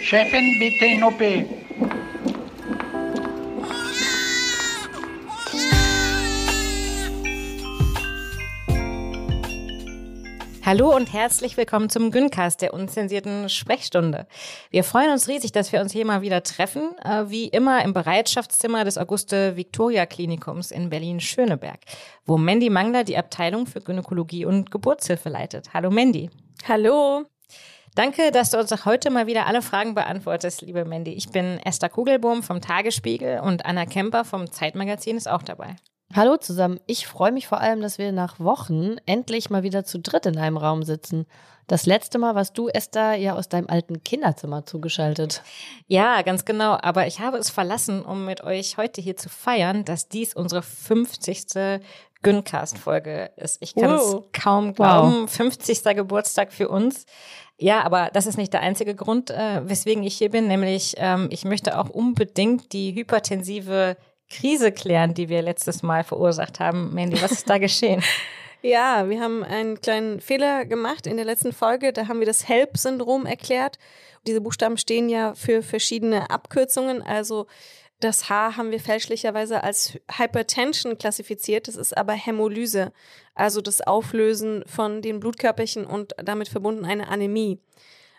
Chefin, bitte in OP. Hallo und herzlich willkommen zum Güncast der unzensierten Sprechstunde. Wir freuen uns riesig, dass wir uns hier mal wieder treffen, äh, wie immer im Bereitschaftszimmer des Auguste Victoria Klinikums in Berlin-Schöneberg, wo Mandy Mangler die Abteilung für Gynäkologie und Geburtshilfe leitet. Hallo Mandy. Hallo. Danke, dass du uns auch heute mal wieder alle Fragen beantwortest, liebe Mandy. Ich bin Esther Kugelbohm vom Tagesspiegel und Anna Kemper vom Zeitmagazin ist auch dabei. Hallo zusammen. Ich freue mich vor allem, dass wir nach Wochen endlich mal wieder zu dritt in einem Raum sitzen. Das letzte Mal warst du, Esther, ja aus deinem alten Kinderzimmer zugeschaltet. Ja, ganz genau. Aber ich habe es verlassen, um mit euch heute hier zu feiern, dass dies unsere 50. Güncast-Folge ist. Ich kann es kaum glauben. Wow. 50. Geburtstag für uns. Ja, aber das ist nicht der einzige Grund, äh, weswegen ich hier bin. Nämlich, ähm, ich möchte auch unbedingt die hypertensive Krise klären, die wir letztes Mal verursacht haben. Mandy, was ist da geschehen? Ja, wir haben einen kleinen Fehler gemacht in der letzten Folge. Da haben wir das HELP-Syndrom erklärt. Diese Buchstaben stehen ja für verschiedene Abkürzungen. Also das H haben wir fälschlicherweise als Hypertension klassifiziert. Das ist aber Hämolyse, also das Auflösen von den Blutkörperchen und damit verbunden eine Anämie.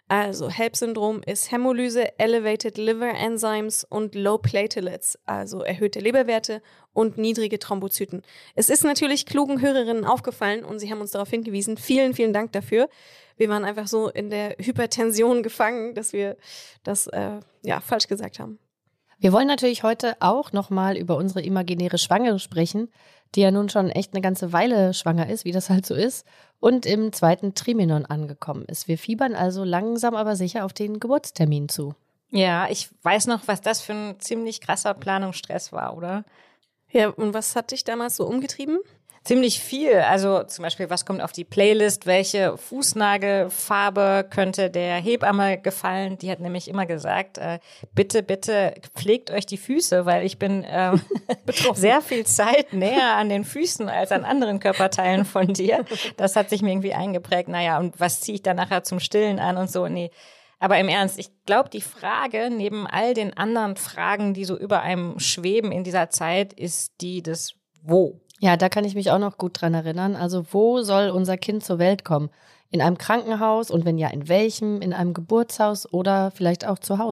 Also HELP-Syndrom ist Hämolyse, Elevated Liver Enzymes und Low Platelets, also erhöhte Leberwerte und niedrige Thrombozyten. Es ist natürlich klugen Hörerinnen aufgefallen und sie haben uns darauf hingewiesen. Vielen, vielen Dank dafür. Wir waren einfach so in der Hypertension gefangen, dass wir das äh, ja falsch gesagt haben. Wir wollen natürlich heute auch nochmal über unsere imaginäre Schwangere sprechen, die ja nun schon echt eine ganze Weile schwanger ist, wie das halt so ist, und im zweiten Trimenon angekommen ist. Wir fiebern also langsam aber sicher auf den Geburtstermin zu. Ja, ich weiß noch, was das für ein ziemlich krasser Planungsstress war, oder? Ja, und was hat dich damals so umgetrieben? Ziemlich viel. Also zum Beispiel, was kommt auf die Playlist? Welche Fußnagelfarbe könnte der Hebamme gefallen? Die hat nämlich immer gesagt, äh, bitte, bitte pflegt euch die Füße, weil ich bin ähm, sehr viel Zeit näher an den Füßen als an anderen Körperteilen von dir. Das hat sich mir irgendwie eingeprägt. Naja, und was ziehe ich dann nachher zum Stillen an und so? Nee. Aber im Ernst, ich glaube, die Frage neben all den anderen Fragen, die so über einem schweben in dieser Zeit, ist die des Wo. Ja, da kann ich mich auch noch gut dran erinnern. Also wo soll unser Kind zur Welt kommen? In einem Krankenhaus und wenn ja, in welchem? In einem Geburtshaus oder vielleicht auch zu Hause?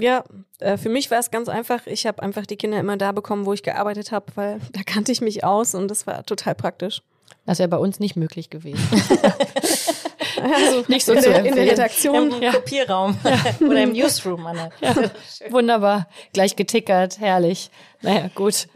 Ja, äh, für mich war es ganz einfach. Ich habe einfach die Kinder immer da bekommen, wo ich gearbeitet habe, weil da kannte ich mich aus und das war total praktisch. Das wäre bei uns nicht möglich gewesen. Also nicht so in, zu der, in der Redaktion. Im ja. Kopierraum ja. oder im Newsroom. Anne. Ja. Wunderbar. Gleich getickert. Herrlich. Naja, gut.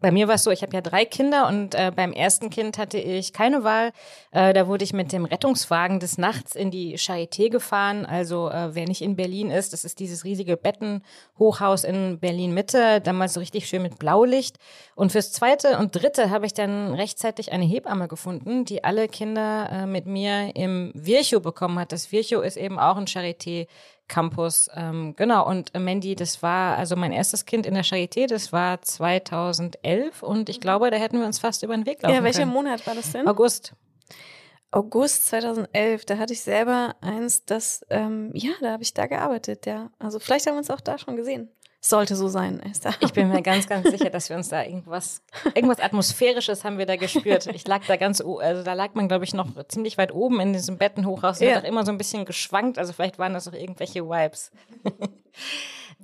Bei mir war es so, ich habe ja drei Kinder und äh, beim ersten Kind hatte ich keine Wahl. Äh, da wurde ich mit dem Rettungswagen des Nachts in die Charité gefahren. Also äh, wer nicht in Berlin ist, das ist dieses riesige Bettenhochhaus in Berlin Mitte, damals so richtig schön mit Blaulicht. Und fürs zweite und dritte habe ich dann rechtzeitig eine Hebamme gefunden, die alle Kinder äh, mit mir im Virchow bekommen hat. Das Virchow ist eben auch ein Charité Campus. Ähm, genau, und äh, Mandy, das war also mein erstes Kind in der Charité, das war 2011 und ich glaube, da hätten wir uns fast über den Weg laufen Ja, welcher können. Monat war das denn? August. August 2011, da hatte ich selber eins, das, ähm, ja, da habe ich da gearbeitet, ja. Also vielleicht haben wir uns auch da schon gesehen. Sollte so sein, Esther. Ich bin mir ganz, ganz sicher, dass wir uns da irgendwas, irgendwas Atmosphärisches haben wir da gespürt. Ich lag da ganz, also da lag man, glaube ich, noch ziemlich weit oben in diesem Bettenhochhaus. Ja. Hat auch immer so ein bisschen geschwankt. Also vielleicht waren das auch irgendwelche Vibes.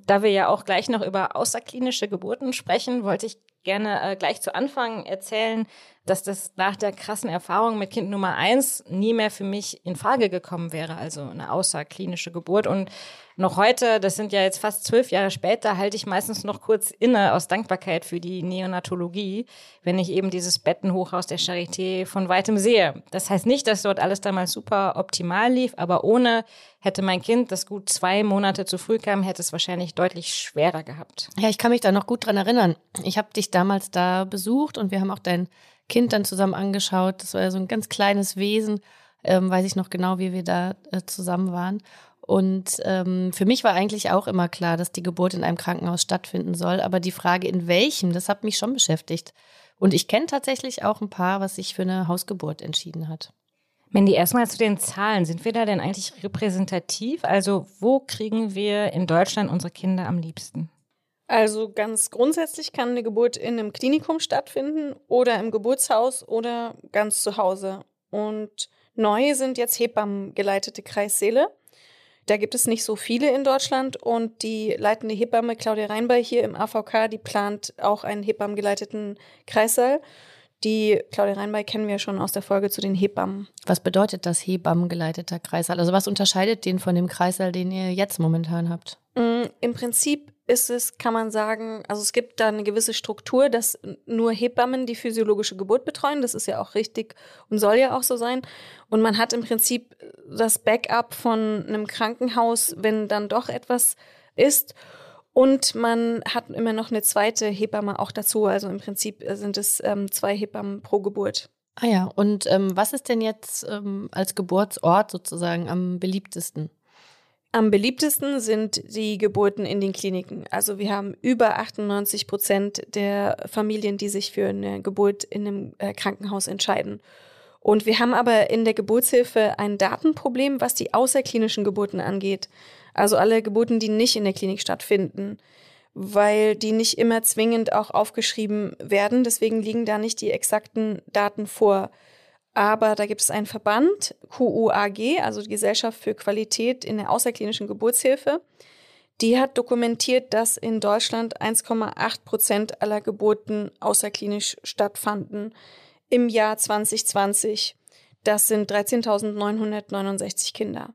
Da wir ja auch gleich noch über außerklinische Geburten sprechen, wollte ich gerne äh, gleich zu Anfang erzählen, dass das nach der krassen Erfahrung mit Kind Nummer eins nie mehr für mich in Frage gekommen wäre, also eine außerklinische Geburt. Und noch heute, das sind ja jetzt fast zwölf Jahre später, halte ich meistens noch kurz inne aus Dankbarkeit für die Neonatologie, wenn ich eben dieses Bettenhochhaus der Charité von weitem sehe. Das heißt nicht, dass dort alles damals super optimal lief, aber ohne hätte mein Kind, das gut zwei Monate zu früh kam, hätte es wahrscheinlich deutlich schwerer gehabt. Ja, ich kann mich da noch gut dran erinnern. Ich habe dich damals da besucht und wir haben auch dein Kind dann zusammen angeschaut. Das war ja so ein ganz kleines Wesen. Ähm, weiß ich noch genau, wie wir da äh, zusammen waren. Und ähm, für mich war eigentlich auch immer klar, dass die Geburt in einem Krankenhaus stattfinden soll. Aber die Frage, in welchem, das hat mich schon beschäftigt. Und ich kenne tatsächlich auch ein paar, was sich für eine Hausgeburt entschieden hat. Mandy, erstmal zu den Zahlen. Sind wir da denn eigentlich repräsentativ? Also wo kriegen wir in Deutschland unsere Kinder am liebsten? Also ganz grundsätzlich kann eine Geburt in einem Klinikum stattfinden oder im Geburtshaus oder ganz zu Hause. Und neu sind jetzt Hebammengeleitete Kreissäle. Da gibt es nicht so viele in Deutschland und die leitende Hebamme Claudia Reinbay hier im AVK, die plant auch einen Hebammengeleiteten Kreissaal. Die Claudia Reinbay kennen wir schon aus der Folge zu den Hebammen. Was bedeutet das Hebammengeleiteter Kreissaal? Also was unterscheidet den von dem Kreissaal, den ihr jetzt momentan habt? Mm, Im Prinzip ist es, kann man sagen, also es gibt da eine gewisse Struktur, dass nur Hebammen die physiologische Geburt betreuen. Das ist ja auch richtig und soll ja auch so sein. Und man hat im Prinzip das Backup von einem Krankenhaus, wenn dann doch etwas ist. Und man hat immer noch eine zweite Hebamme auch dazu. Also im Prinzip sind es ähm, zwei Hebammen pro Geburt. Ah ja, und ähm, was ist denn jetzt ähm, als Geburtsort sozusagen am beliebtesten? Am beliebtesten sind die Geburten in den Kliniken. Also wir haben über 98 Prozent der Familien, die sich für eine Geburt in einem äh, Krankenhaus entscheiden. Und wir haben aber in der Geburtshilfe ein Datenproblem, was die außerklinischen Geburten angeht. Also alle Geburten, die nicht in der Klinik stattfinden, weil die nicht immer zwingend auch aufgeschrieben werden. Deswegen liegen da nicht die exakten Daten vor. Aber da gibt es einen Verband, QUAG, also die Gesellschaft für Qualität in der außerklinischen Geburtshilfe. Die hat dokumentiert, dass in Deutschland 1,8 Prozent aller Geburten außerklinisch stattfanden im Jahr 2020. Das sind 13.969 Kinder.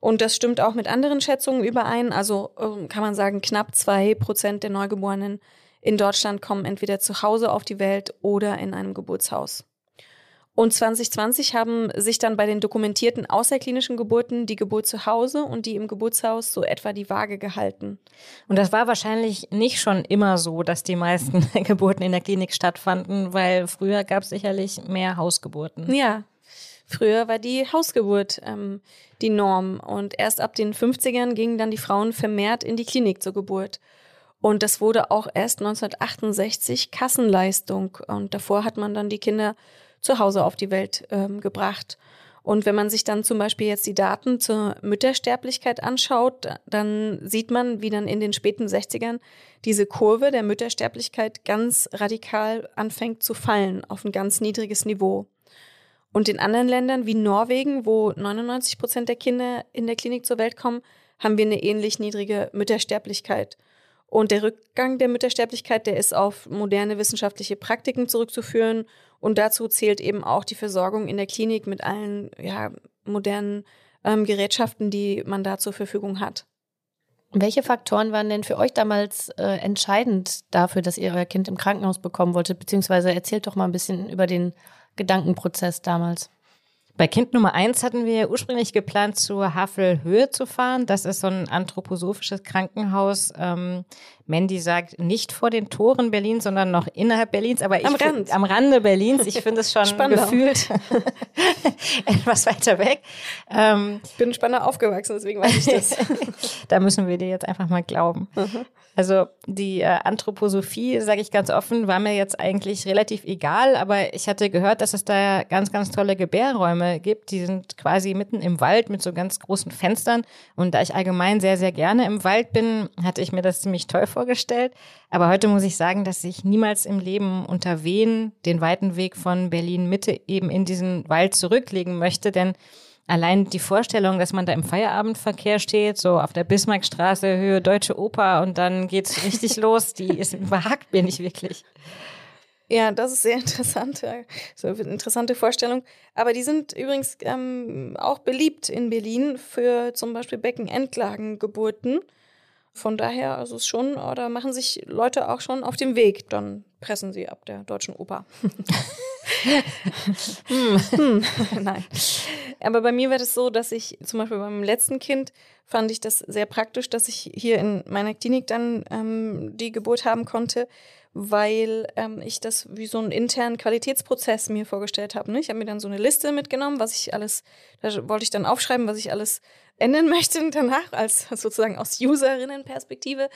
Und das stimmt auch mit anderen Schätzungen überein. Also ähm, kann man sagen, knapp zwei Prozent der Neugeborenen in Deutschland kommen entweder zu Hause auf die Welt oder in einem Geburtshaus. Und 2020 haben sich dann bei den dokumentierten außerklinischen Geburten die Geburt zu Hause und die im Geburtshaus so etwa die Waage gehalten. Und das war wahrscheinlich nicht schon immer so, dass die meisten Geburten in der Klinik stattfanden, weil früher gab es sicherlich mehr Hausgeburten. Ja, früher war die Hausgeburt ähm, die Norm und erst ab den 50ern gingen dann die Frauen vermehrt in die Klinik zur Geburt. Und das wurde auch erst 1968 Kassenleistung und davor hat man dann die Kinder zu Hause auf die Welt ähm, gebracht. Und wenn man sich dann zum Beispiel jetzt die Daten zur Müttersterblichkeit anschaut, dann sieht man, wie dann in den späten 60ern diese Kurve der Müttersterblichkeit ganz radikal anfängt zu fallen auf ein ganz niedriges Niveau. Und in anderen Ländern wie Norwegen, wo 99 Prozent der Kinder in der Klinik zur Welt kommen, haben wir eine ähnlich niedrige Müttersterblichkeit. Und der Rückgang der Müttersterblichkeit, der ist auf moderne wissenschaftliche Praktiken zurückzuführen und dazu zählt eben auch die Versorgung in der Klinik mit allen ja, modernen ähm, Gerätschaften, die man da zur Verfügung hat. Welche Faktoren waren denn für euch damals äh, entscheidend dafür, dass ihr euer Kind im Krankenhaus bekommen wolltet? Beziehungsweise erzählt doch mal ein bisschen über den Gedankenprozess damals. Bei Kind Nummer eins hatten wir ursprünglich geplant, zur Havelhöhe zu fahren. Das ist so ein anthroposophisches Krankenhaus. Ähm, Mandy sagt, nicht vor den Toren Berlins, sondern noch innerhalb Berlins. Aber am, ich Rand. am Rande Berlins. Ich finde es schon Spandau. gefühlt etwas weiter weg. Ähm, ich bin in Spandau aufgewachsen, deswegen weiß ich das. da müssen wir dir jetzt einfach mal glauben. Also die äh, Anthroposophie, sage ich ganz offen, war mir jetzt eigentlich relativ egal, aber ich hatte gehört, dass es da ganz, ganz tolle Gebärräume gibt. Die sind quasi mitten im Wald mit so ganz großen Fenstern. Und da ich allgemein sehr, sehr gerne im Wald bin, hatte ich mir das ziemlich toll vorgestellt. Aber heute muss ich sagen, dass ich niemals im Leben unter Wien den weiten Weg von Berlin Mitte eben in diesen Wald zurücklegen möchte, denn allein die Vorstellung, dass man da im Feierabendverkehr steht, so auf der Bismarckstraße, Höhe Deutsche Oper und dann geht's richtig los, die ist überhackt mir nicht wirklich. Ja, das ist sehr interessant. So eine interessante Vorstellung. Aber die sind übrigens ähm, auch beliebt in Berlin für zum Beispiel Beckenendlagengeburten. Von daher, also es schon, oder machen sich Leute auch schon auf dem Weg, dann pressen sie ab der Deutschen Oper. hm. Hm. Nein. Aber bei mir war das so, dass ich zum Beispiel beim letzten Kind fand ich das sehr praktisch, dass ich hier in meiner Klinik dann ähm, die Geburt haben konnte, weil ähm, ich das wie so einen internen Qualitätsprozess mir vorgestellt habe. Ne? Ich habe mir dann so eine Liste mitgenommen, was ich alles, da wollte ich dann aufschreiben, was ich alles ändern möchte danach, als sozusagen aus Userinnenperspektive.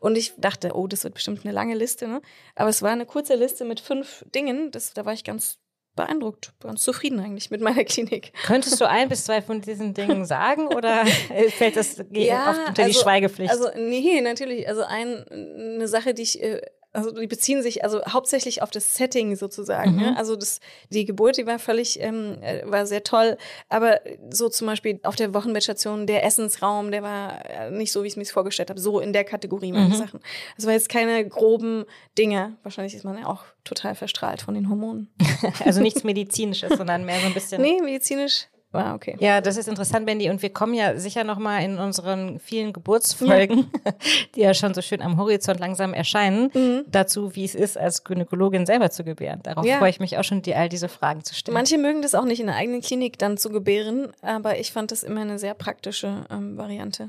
Und ich dachte, oh, das wird bestimmt eine lange Liste. Ne? Aber es war eine kurze Liste mit fünf Dingen. Das, da war ich ganz beeindruckt, ganz zufrieden eigentlich mit meiner Klinik. Könntest du ein bis zwei von diesen Dingen sagen oder fällt das ja, unter also, die Schweigepflicht? Also nee, natürlich. Also ein, eine Sache, die ich äh, also die beziehen sich also hauptsächlich auf das Setting sozusagen. Mhm. Ne? Also das, die Geburt, die war völlig, ähm, äh, war sehr toll. Aber so zum Beispiel auf der Wochenbettstation, der Essensraum, der war äh, nicht so, wie ich es mir vorgestellt habe. So in der Kategorie meine mhm. Sachen. Das war jetzt keine groben Dinge. Wahrscheinlich ist man ja auch total verstrahlt von den Hormonen. also nichts Medizinisches, sondern mehr so ein bisschen. Nee, medizinisch Ah, okay. Ja, das ist interessant, Bendy. Und wir kommen ja sicher nochmal in unseren vielen Geburtsfolgen, ja. die ja schon so schön am Horizont langsam erscheinen, mhm. dazu, wie es ist, als Gynäkologin selber zu gebären. Darauf ja. freue ich mich auch schon, dir all diese Fragen zu stellen. Manche mögen das auch nicht in der eigenen Klinik dann zu gebären, aber ich fand das immer eine sehr praktische ähm, Variante.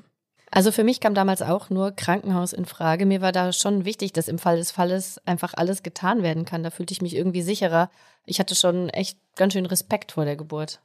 Also für mich kam damals auch nur Krankenhaus in Frage. Mir war da schon wichtig, dass im Fall des Falles einfach alles getan werden kann. Da fühlte ich mich irgendwie sicherer. Ich hatte schon echt ganz schön Respekt vor der Geburt.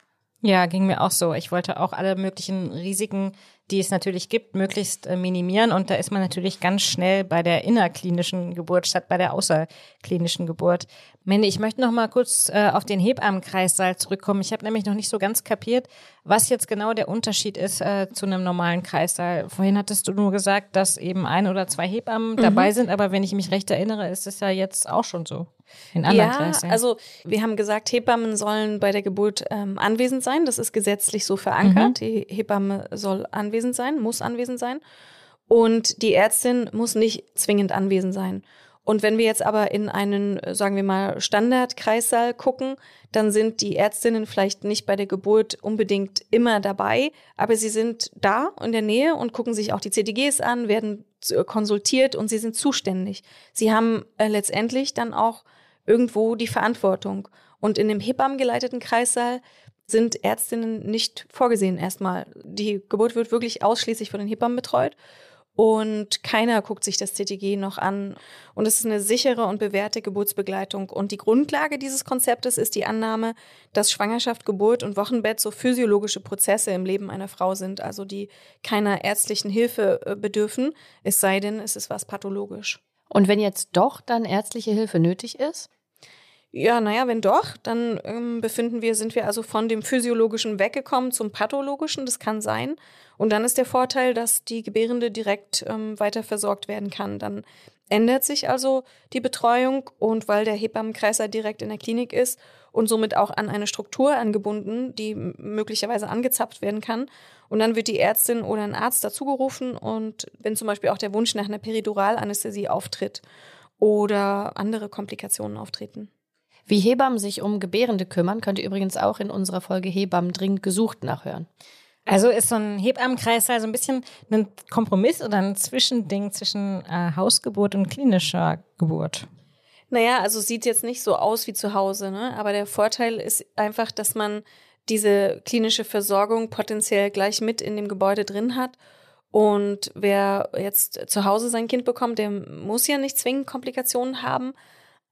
Ja, ging mir auch so. Ich wollte auch alle möglichen Risiken, die es natürlich gibt, möglichst äh, minimieren. Und da ist man natürlich ganz schnell bei der innerklinischen Geburt statt bei der außerklinischen Geburt. Mandy, ich möchte noch mal kurz äh, auf den Hebammenkreissaal zurückkommen. Ich habe nämlich noch nicht so ganz kapiert, was jetzt genau der Unterschied ist äh, zu einem normalen Kreissaal. Vorhin hattest du nur gesagt, dass eben ein oder zwei Hebammen mhm. dabei sind, aber wenn ich mich recht erinnere, ist es ja jetzt auch schon so. In anderen ja, Kreisen. also wir haben gesagt, Hebammen sollen bei der Geburt ähm, anwesend sein. Das ist gesetzlich so verankert. Mhm. Die Hebamme soll anwesend sein, muss anwesend sein. Und die Ärztin muss nicht zwingend anwesend sein. Und wenn wir jetzt aber in einen, sagen wir mal, Standardkreissaal gucken, dann sind die Ärztinnen vielleicht nicht bei der Geburt unbedingt immer dabei, aber sie sind da in der Nähe und gucken sich auch die CTGs an, werden konsultiert und sie sind zuständig. Sie haben äh, letztendlich dann auch irgendwo die Verantwortung. Und in dem Hebammengeleiteten Kreissaal sind Ärztinnen nicht vorgesehen erstmal. Die Geburt wird wirklich ausschließlich von den Hebammen betreut und keiner guckt sich das CTG noch an. Und es ist eine sichere und bewährte Geburtsbegleitung. Und die Grundlage dieses Konzeptes ist die Annahme, dass Schwangerschaft, Geburt und Wochenbett so physiologische Prozesse im Leben einer Frau sind, also die keiner ärztlichen Hilfe äh, bedürfen, es sei denn, es ist was pathologisch. Und wenn jetzt doch dann ärztliche Hilfe nötig ist? Ja, naja, wenn doch, dann ähm, befinden wir, sind wir also von dem Physiologischen weggekommen zum Pathologischen, das kann sein. Und dann ist der Vorteil, dass die Gebärende direkt ähm, weiter versorgt werden kann. Dann ändert sich also die Betreuung und weil der Hebammenkreiser direkt in der Klinik ist und somit auch an eine Struktur angebunden, die möglicherweise angezapft werden kann. Und dann wird die Ärztin oder ein Arzt dazugerufen und wenn zum Beispiel auch der Wunsch nach einer Periduralanästhesie auftritt oder andere Komplikationen auftreten. Wie Hebammen sich um Gebärende kümmern, könnt ihr übrigens auch in unserer Folge Hebammen dringend gesucht nachhören. Also ist so ein Hebammenkreis also ein bisschen ein Kompromiss oder ein Zwischending zwischen äh, Hausgeburt und klinischer Geburt? Naja, also sieht jetzt nicht so aus wie zu Hause, ne? aber der Vorteil ist einfach, dass man diese klinische Versorgung potenziell gleich mit in dem Gebäude drin hat. Und wer jetzt zu Hause sein Kind bekommt, der muss ja nicht zwingend Komplikationen haben.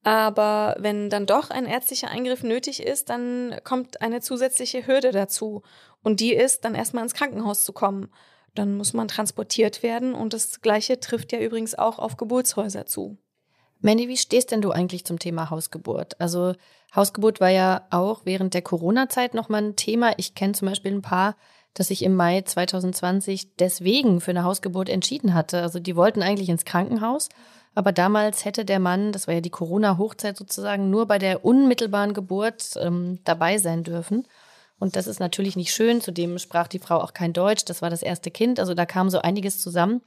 Aber wenn dann doch ein ärztlicher Eingriff nötig ist, dann kommt eine zusätzliche Hürde dazu. Und die ist, dann erstmal ins Krankenhaus zu kommen. Dann muss man transportiert werden. Und das Gleiche trifft ja übrigens auch auf Geburtshäuser zu. Mandy, wie stehst denn du eigentlich zum Thema Hausgeburt? Also Hausgeburt war ja auch während der Corona-Zeit nochmal ein Thema. Ich kenne zum Beispiel ein paar, dass sich im Mai 2020 deswegen für eine Hausgeburt entschieden hatte. Also die wollten eigentlich ins Krankenhaus aber damals hätte der Mann, das war ja die Corona-Hochzeit sozusagen, nur bei der unmittelbaren Geburt ähm, dabei sein dürfen. Und das ist natürlich nicht schön. Zudem sprach die Frau auch kein Deutsch. Das war das erste Kind. Also da kam so einiges zusammen.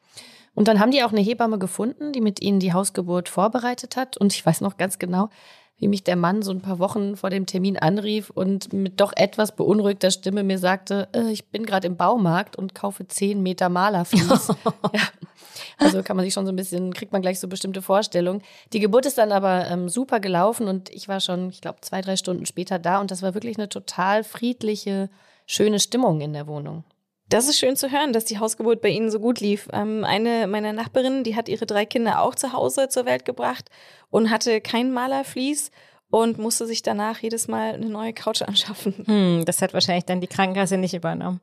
Und dann haben die auch eine Hebamme gefunden, die mit ihnen die Hausgeburt vorbereitet hat. Und ich weiß noch ganz genau, wie mich der Mann so ein paar Wochen vor dem Termin anrief und mit doch etwas beunruhigter Stimme mir sagte, äh, ich bin gerade im Baumarkt und kaufe zehn Meter Malerflies. ja. Also kann man sich schon so ein bisschen, kriegt man gleich so bestimmte Vorstellungen. Die Geburt ist dann aber ähm, super gelaufen und ich war schon, ich glaube, zwei, drei Stunden später da und das war wirklich eine total friedliche, schöne Stimmung in der Wohnung. Das ist schön zu hören, dass die Hausgeburt bei Ihnen so gut lief. Ähm, eine meiner Nachbarinnen, die hat ihre drei Kinder auch zu Hause zur Welt gebracht und hatte kein Malerflies und musste sich danach jedes Mal eine neue Couch anschaffen. Hm, das hat wahrscheinlich dann die Krankenkasse nicht übernommen.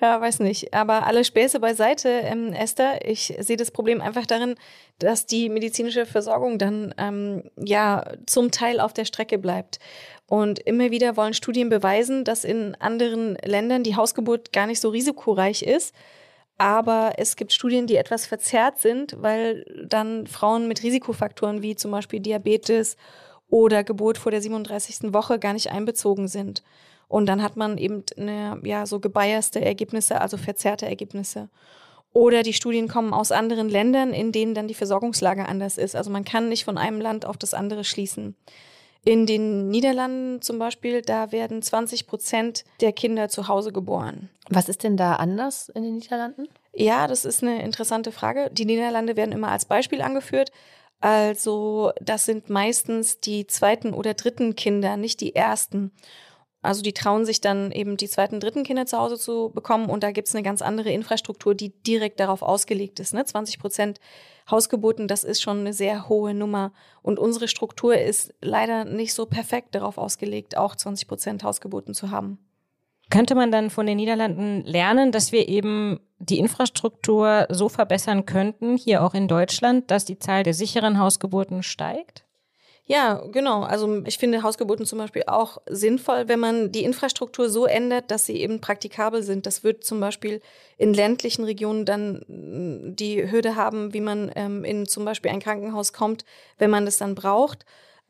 Ja, weiß nicht. Aber alle Späße beiseite, ähm, Esther, ich sehe das Problem einfach darin, dass die medizinische Versorgung dann ähm, ja zum Teil auf der Strecke bleibt. Und immer wieder wollen Studien beweisen, dass in anderen Ländern die Hausgeburt gar nicht so risikoreich ist. Aber es gibt Studien, die etwas verzerrt sind, weil dann Frauen mit Risikofaktoren wie zum Beispiel Diabetes oder Geburt vor der 37. Woche gar nicht einbezogen sind. Und dann hat man eben eine, ja, so gebiaste Ergebnisse, also verzerrte Ergebnisse. Oder die Studien kommen aus anderen Ländern, in denen dann die Versorgungslage anders ist. Also man kann nicht von einem Land auf das andere schließen. In den Niederlanden zum Beispiel, da werden 20 Prozent der Kinder zu Hause geboren. Was ist denn da anders in den Niederlanden? Ja, das ist eine interessante Frage. Die Niederlande werden immer als Beispiel angeführt. Also das sind meistens die zweiten oder dritten Kinder, nicht die ersten. Also die trauen sich dann eben die zweiten, dritten Kinder zu Hause zu bekommen und da gibt es eine ganz andere Infrastruktur, die direkt darauf ausgelegt ist. Ne? 20 Prozent Hausgeburten, das ist schon eine sehr hohe Nummer. Und unsere Struktur ist leider nicht so perfekt darauf ausgelegt, auch 20 Prozent Hausgeburten zu haben. Könnte man dann von den Niederlanden lernen, dass wir eben die Infrastruktur so verbessern könnten, hier auch in Deutschland, dass die Zahl der sicheren Hausgeburten steigt? Ja, genau. Also ich finde Hausgeburten zum Beispiel auch sinnvoll, wenn man die Infrastruktur so ändert, dass sie eben praktikabel sind. Das wird zum Beispiel in ländlichen Regionen dann mm, die Hürde haben, wie man ähm, in zum Beispiel ein Krankenhaus kommt, wenn man das dann braucht.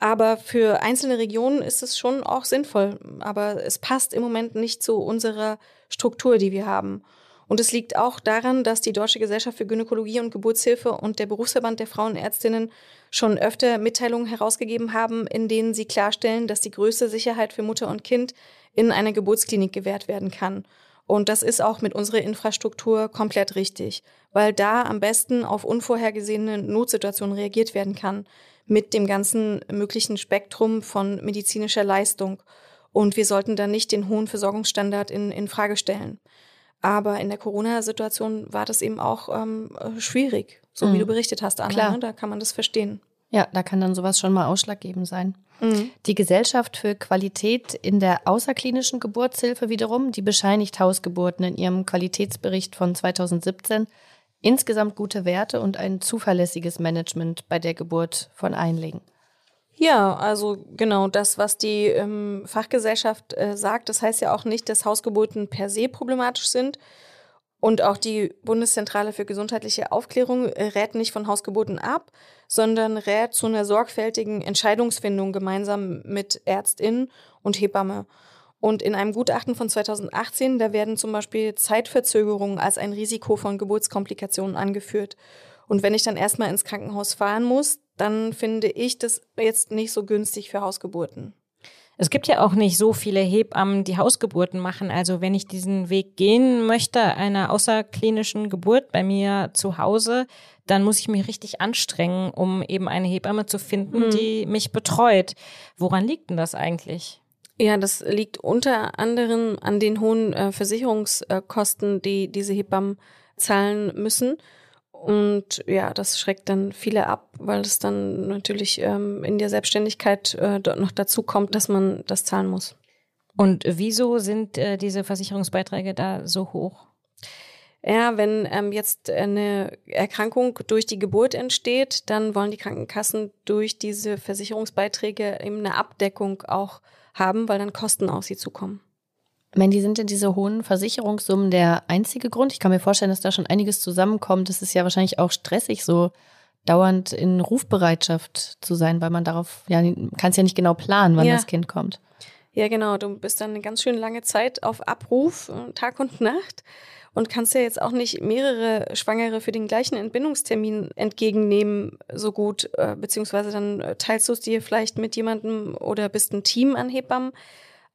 Aber für einzelne Regionen ist es schon auch sinnvoll. Aber es passt im Moment nicht zu unserer Struktur, die wir haben. Und es liegt auch daran, dass die Deutsche Gesellschaft für Gynäkologie und Geburtshilfe und der Berufsverband der Frauenärztinnen schon öfter Mitteilungen herausgegeben haben, in denen sie klarstellen, dass die größte Sicherheit für Mutter und Kind in einer Geburtsklinik gewährt werden kann. Und das ist auch mit unserer Infrastruktur komplett richtig, weil da am besten auf unvorhergesehene Notsituationen reagiert werden kann mit dem ganzen möglichen Spektrum von medizinischer Leistung. Und wir sollten dann nicht den hohen Versorgungsstandard in, in Frage stellen. Aber in der Corona-Situation war das eben auch ähm, schwierig, so mhm. wie du berichtet hast, Anna. Klar. Ne? Da kann man das verstehen. Ja, da kann dann sowas schon mal ausschlaggebend sein. Mhm. Die Gesellschaft für Qualität in der außerklinischen Geburtshilfe wiederum, die bescheinigt Hausgeburten in ihrem Qualitätsbericht von 2017 insgesamt gute Werte und ein zuverlässiges Management bei der Geburt von Einlegen. Ja, also genau das, was die ähm, Fachgesellschaft äh, sagt, das heißt ja auch nicht, dass Hausgeburten per se problematisch sind. Und auch die Bundeszentrale für gesundheitliche Aufklärung äh, rät nicht von Hausgeburten ab, sondern rät zu einer sorgfältigen Entscheidungsfindung gemeinsam mit Ärztin und Hebamme. Und in einem Gutachten von 2018, da werden zum Beispiel Zeitverzögerungen als ein Risiko von Geburtskomplikationen angeführt. Und wenn ich dann erstmal ins Krankenhaus fahren muss, dann finde ich das jetzt nicht so günstig für Hausgeburten. Es gibt ja auch nicht so viele Hebammen, die Hausgeburten machen. Also wenn ich diesen Weg gehen möchte, einer außerklinischen Geburt bei mir zu Hause, dann muss ich mich richtig anstrengen, um eben eine Hebamme zu finden, mhm. die mich betreut. Woran liegt denn das eigentlich? Ja, das liegt unter anderem an den hohen äh, Versicherungskosten, die diese Hebammen zahlen müssen. Und ja, das schreckt dann viele ab, weil es dann natürlich ähm, in der Selbstständigkeit äh, noch dazu kommt, dass man das zahlen muss. Und wieso sind äh, diese Versicherungsbeiträge da so hoch? Ja, wenn ähm, jetzt eine Erkrankung durch die Geburt entsteht, dann wollen die Krankenkassen durch diese Versicherungsbeiträge eben eine Abdeckung auch haben, weil dann Kosten auf sie zukommen. Mandy, sind denn diese hohen Versicherungssummen der einzige Grund? Ich kann mir vorstellen, dass da schon einiges zusammenkommt. Es ist ja wahrscheinlich auch stressig, so dauernd in Rufbereitschaft zu sein, weil man darauf, ja, kann es ja nicht genau planen, wann ja. das Kind kommt. Ja, genau. Du bist dann eine ganz schön lange Zeit auf Abruf, äh, Tag und Nacht. Und kannst ja jetzt auch nicht mehrere Schwangere für den gleichen Entbindungstermin entgegennehmen, so gut, äh, beziehungsweise dann äh, teilst du es dir vielleicht mit jemandem oder bist ein Team an Hebammen.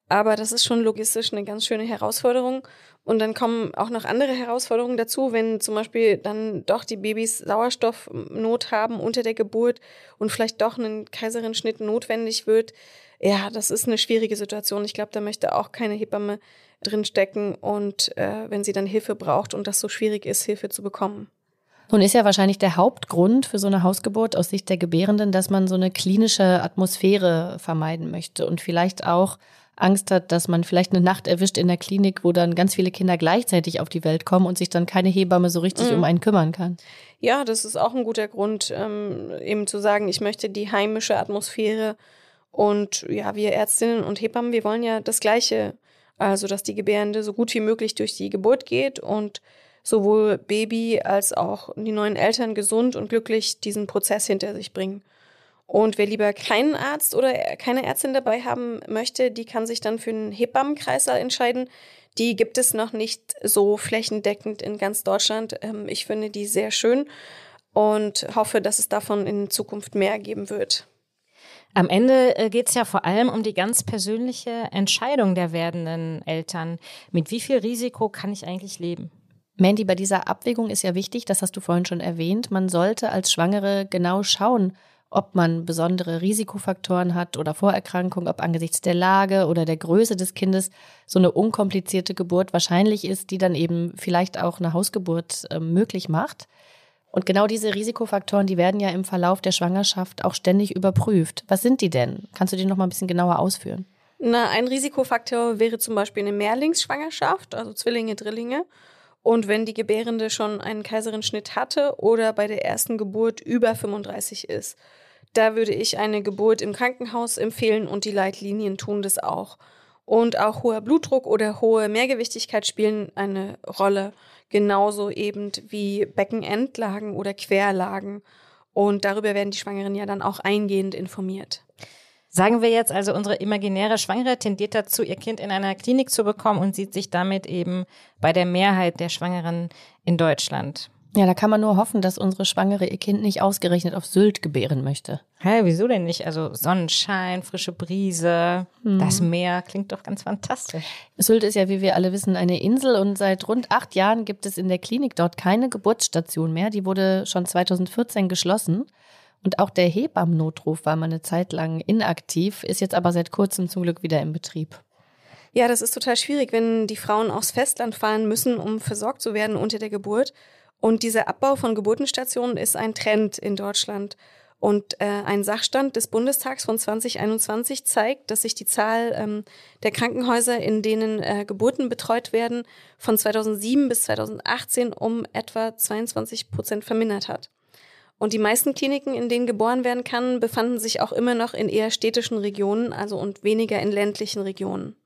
Aber das ist schon logistisch eine ganz schöne Herausforderung. Und dann kommen auch noch andere Herausforderungen dazu, wenn zum Beispiel dann doch die Babys Sauerstoffnot haben unter der Geburt und vielleicht doch ein Kaiserschnitt notwendig wird. Ja, das ist eine schwierige Situation. Ich glaube, da möchte auch keine Hebamme drinstecken und äh, wenn sie dann Hilfe braucht und das so schwierig ist, Hilfe zu bekommen. Nun ist ja wahrscheinlich der Hauptgrund für so eine Hausgeburt aus Sicht der Gebärenden, dass man so eine klinische Atmosphäre vermeiden möchte und vielleicht auch Angst hat, dass man vielleicht eine Nacht erwischt in der Klinik, wo dann ganz viele Kinder gleichzeitig auf die Welt kommen und sich dann keine Hebamme so richtig mhm. um einen kümmern kann. Ja, das ist auch ein guter Grund, ähm, eben zu sagen, ich möchte die heimische Atmosphäre und ja, wir Ärztinnen und Hebammen, wir wollen ja das Gleiche. Also, dass die Gebärende so gut wie möglich durch die Geburt geht und sowohl Baby als auch die neuen Eltern gesund und glücklich diesen Prozess hinter sich bringen. Und wer lieber keinen Arzt oder keine Ärztin dabei haben möchte, die kann sich dann für einen Hebammenkreißsaal entscheiden. Die gibt es noch nicht so flächendeckend in ganz Deutschland. Ähm, ich finde die sehr schön und hoffe, dass es davon in Zukunft mehr geben wird. Am Ende äh, geht es ja vor allem um die ganz persönliche Entscheidung der werdenden Eltern. Mit wie viel Risiko kann ich eigentlich leben? Mandy, bei dieser Abwägung ist ja wichtig, das hast du vorhin schon erwähnt, man sollte als Schwangere genau schauen, ob man besondere Risikofaktoren hat oder Vorerkrankungen, ob angesichts der Lage oder der Größe des Kindes so eine unkomplizierte Geburt wahrscheinlich ist, die dann eben vielleicht auch eine Hausgeburt äh, möglich macht. Und genau diese Risikofaktoren, die werden ja im Verlauf der Schwangerschaft auch ständig überprüft. Was sind die denn? Kannst du die noch mal ein bisschen genauer ausführen? Na, ein Risikofaktor wäre zum Beispiel eine Mehrlingsschwangerschaft, also Zwillinge, Drillinge. Und wenn die Gebärende schon einen Kaiserschnitt hatte oder bei der ersten Geburt über 35 ist. Da würde ich eine Geburt im Krankenhaus empfehlen und die Leitlinien tun das auch. Und auch hoher Blutdruck oder hohe Mehrgewichtigkeit spielen eine Rolle, genauso eben wie Beckenendlagen oder Querlagen. Und darüber werden die Schwangeren ja dann auch eingehend informiert. Sagen wir jetzt also, unsere imaginäre Schwangere tendiert dazu, ihr Kind in einer Klinik zu bekommen und sieht sich damit eben bei der Mehrheit der Schwangeren in Deutschland. Ja, da kann man nur hoffen, dass unsere Schwangere ihr Kind nicht ausgerechnet auf Sylt gebären möchte. Hä, wieso denn nicht? Also Sonnenschein, frische Brise, hm. das Meer klingt doch ganz fantastisch. Sylt ist ja, wie wir alle wissen, eine Insel und seit rund acht Jahren gibt es in der Klinik dort keine Geburtsstation mehr. Die wurde schon 2014 geschlossen. Und auch der Hebammennotruf war mal eine Zeit lang inaktiv, ist jetzt aber seit kurzem zum Glück wieder im Betrieb. Ja, das ist total schwierig, wenn die Frauen aufs Festland fahren müssen, um versorgt zu werden unter der Geburt. Und dieser Abbau von Geburtenstationen ist ein Trend in Deutschland. Und äh, ein Sachstand des Bundestags von 2021 zeigt, dass sich die Zahl ähm, der Krankenhäuser, in denen äh, Geburten betreut werden, von 2007 bis 2018 um etwa 22 Prozent vermindert hat. Und die meisten Kliniken, in denen geboren werden kann, befanden sich auch immer noch in eher städtischen Regionen, also und weniger in ländlichen Regionen.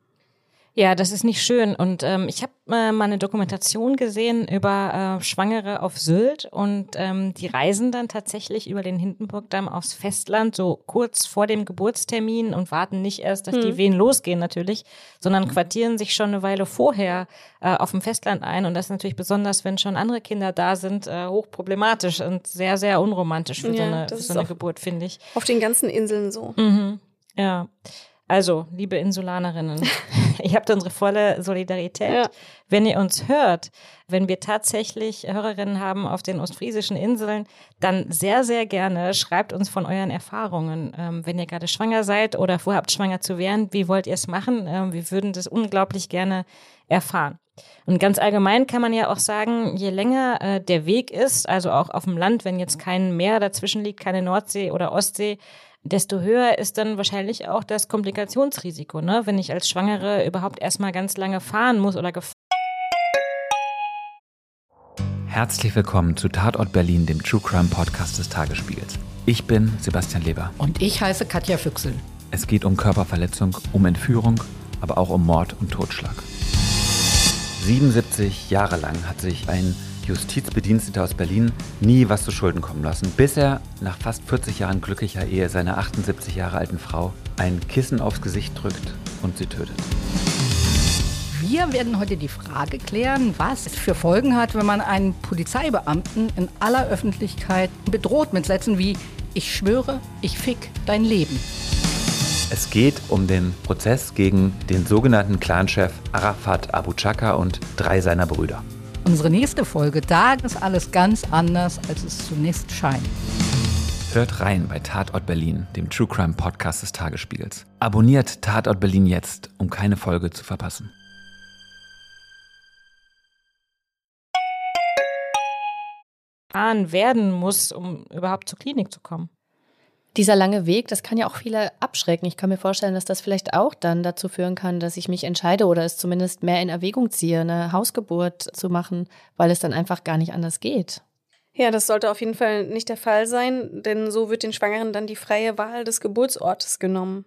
Ja, das ist nicht schön. Und ähm, ich habe äh, mal eine Dokumentation gesehen über äh, Schwangere auf Sylt und ähm, die reisen dann tatsächlich über den Hindenburgdamm aufs Festland, so kurz vor dem Geburtstermin und warten nicht erst, dass hm. die Wehen losgehen natürlich, sondern quartieren sich schon eine Weile vorher äh, auf dem Festland ein. Und das ist natürlich besonders, wenn schon andere Kinder da sind, äh, hochproblematisch und sehr, sehr unromantisch für ja, so eine, für so eine Geburt, finde ich. Auf den ganzen Inseln so. Mhm. Ja. Also, liebe Insulanerinnen, ihr habt unsere volle Solidarität. Ja. Wenn ihr uns hört, wenn wir tatsächlich Hörerinnen haben auf den ostfriesischen Inseln, dann sehr, sehr gerne schreibt uns von euren Erfahrungen. Ähm, wenn ihr gerade schwanger seid oder vorhabt, schwanger zu werden, wie wollt ihr es machen? Ähm, wir würden das unglaublich gerne erfahren. Und ganz allgemein kann man ja auch sagen, je länger äh, der Weg ist, also auch auf dem Land, wenn jetzt kein Meer dazwischen liegt, keine Nordsee oder Ostsee, desto höher ist dann wahrscheinlich auch das Komplikationsrisiko, ne? wenn ich als Schwangere überhaupt erstmal ganz lange fahren muss oder Herzlich willkommen zu Tatort Berlin, dem True Crime Podcast des Tagesspiegels. Ich bin Sebastian Leber. Und ich heiße Katja Füchsel. Es geht um Körperverletzung, um Entführung, aber auch um Mord und Totschlag. 77 Jahre lang hat sich ein Justizbedienstete aus Berlin, nie was zu Schulden kommen lassen, bis er nach fast 40 Jahren glücklicher Ehe seiner 78 Jahre alten Frau ein Kissen aufs Gesicht drückt und sie tötet. Wir werden heute die Frage klären, was es für Folgen hat, wenn man einen Polizeibeamten in aller Öffentlichkeit bedroht mit Sätzen wie Ich schwöre, ich fick dein Leben. Es geht um den Prozess gegen den sogenannten Clanchef Arafat Abu Chaka und drei seiner Brüder. Unsere nächste Folge, da ist alles ganz anders, als es zunächst scheint. Hört rein bei Tatort Berlin, dem True Crime Podcast des Tagesspiegels. Abonniert Tatort Berlin jetzt, um keine Folge zu verpassen. werden muss, um überhaupt zur Klinik zu kommen. Dieser lange Weg, das kann ja auch viele abschrecken. Ich kann mir vorstellen, dass das vielleicht auch dann dazu führen kann, dass ich mich entscheide oder es zumindest mehr in Erwägung ziehe, eine Hausgeburt zu machen, weil es dann einfach gar nicht anders geht. Ja, das sollte auf jeden Fall nicht der Fall sein, denn so wird den Schwangeren dann die freie Wahl des Geburtsortes genommen.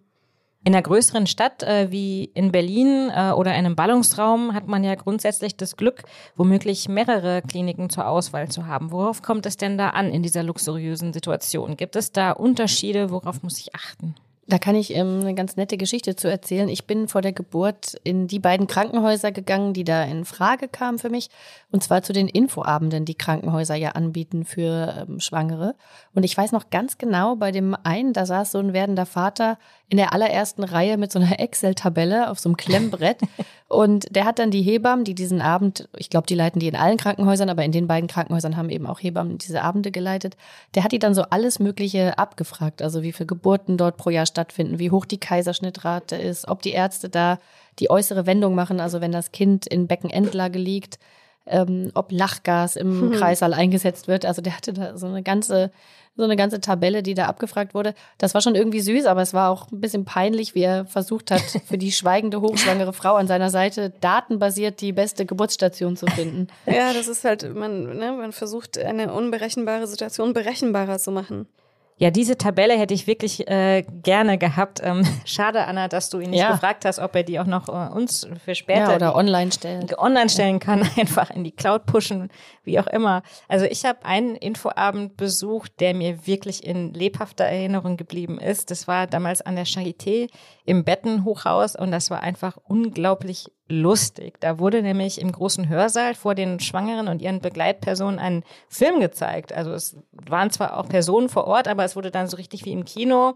In einer größeren Stadt äh, wie in Berlin äh, oder einem Ballungsraum hat man ja grundsätzlich das Glück, womöglich mehrere Kliniken zur Auswahl zu haben. Worauf kommt es denn da an in dieser luxuriösen Situation? Gibt es da Unterschiede? Worauf muss ich achten? Da kann ich ähm, eine ganz nette Geschichte zu erzählen. Ich bin vor der Geburt in die beiden Krankenhäuser gegangen, die da in Frage kamen für mich. Und zwar zu den Infoabenden, die Krankenhäuser ja anbieten für ähm, Schwangere. Und ich weiß noch ganz genau, bei dem einen, da saß so ein werdender Vater in der allerersten Reihe mit so einer Excel-Tabelle auf so einem Klemmbrett. und der hat dann die Hebammen, die diesen Abend, ich glaube, die leiten die in allen Krankenhäusern, aber in den beiden Krankenhäusern haben eben auch Hebammen diese Abende geleitet. Der hat die dann so alles Mögliche abgefragt. Also wie viele Geburten dort pro Jahr stattfinden, wie hoch die Kaiserschnittrate ist, ob die Ärzte da die äußere Wendung machen, also wenn das Kind in Beckenendlage liegt, ähm, ob Lachgas im. Kreissaal eingesetzt wird. Also der hatte da so eine ganze so eine ganze Tabelle, die da abgefragt wurde. Das war schon irgendwie süß, aber es war auch ein bisschen peinlich, wie er versucht hat, für die schweigende, hochschwangere Frau an seiner Seite datenbasiert die beste Geburtsstation zu finden. Ja, das ist halt, man, ne, man versucht eine unberechenbare Situation berechenbarer zu machen. Ja, diese Tabelle hätte ich wirklich äh, gerne gehabt. Ähm, schade, Anna, dass du ihn nicht ja. gefragt hast, ob er die auch noch äh, uns für später ja, oder online stellen. Online stellen kann, einfach in die Cloud pushen, wie auch immer. Also ich habe einen Infoabend besucht, der mir wirklich in lebhafter Erinnerung geblieben ist. Das war damals an der Charité im Bettenhochhaus und das war einfach unglaublich lustig. Da wurde nämlich im großen Hörsaal vor den Schwangeren und ihren Begleitpersonen ein Film gezeigt. Also es waren zwar auch Personen vor Ort, aber es wurde dann so richtig wie im Kino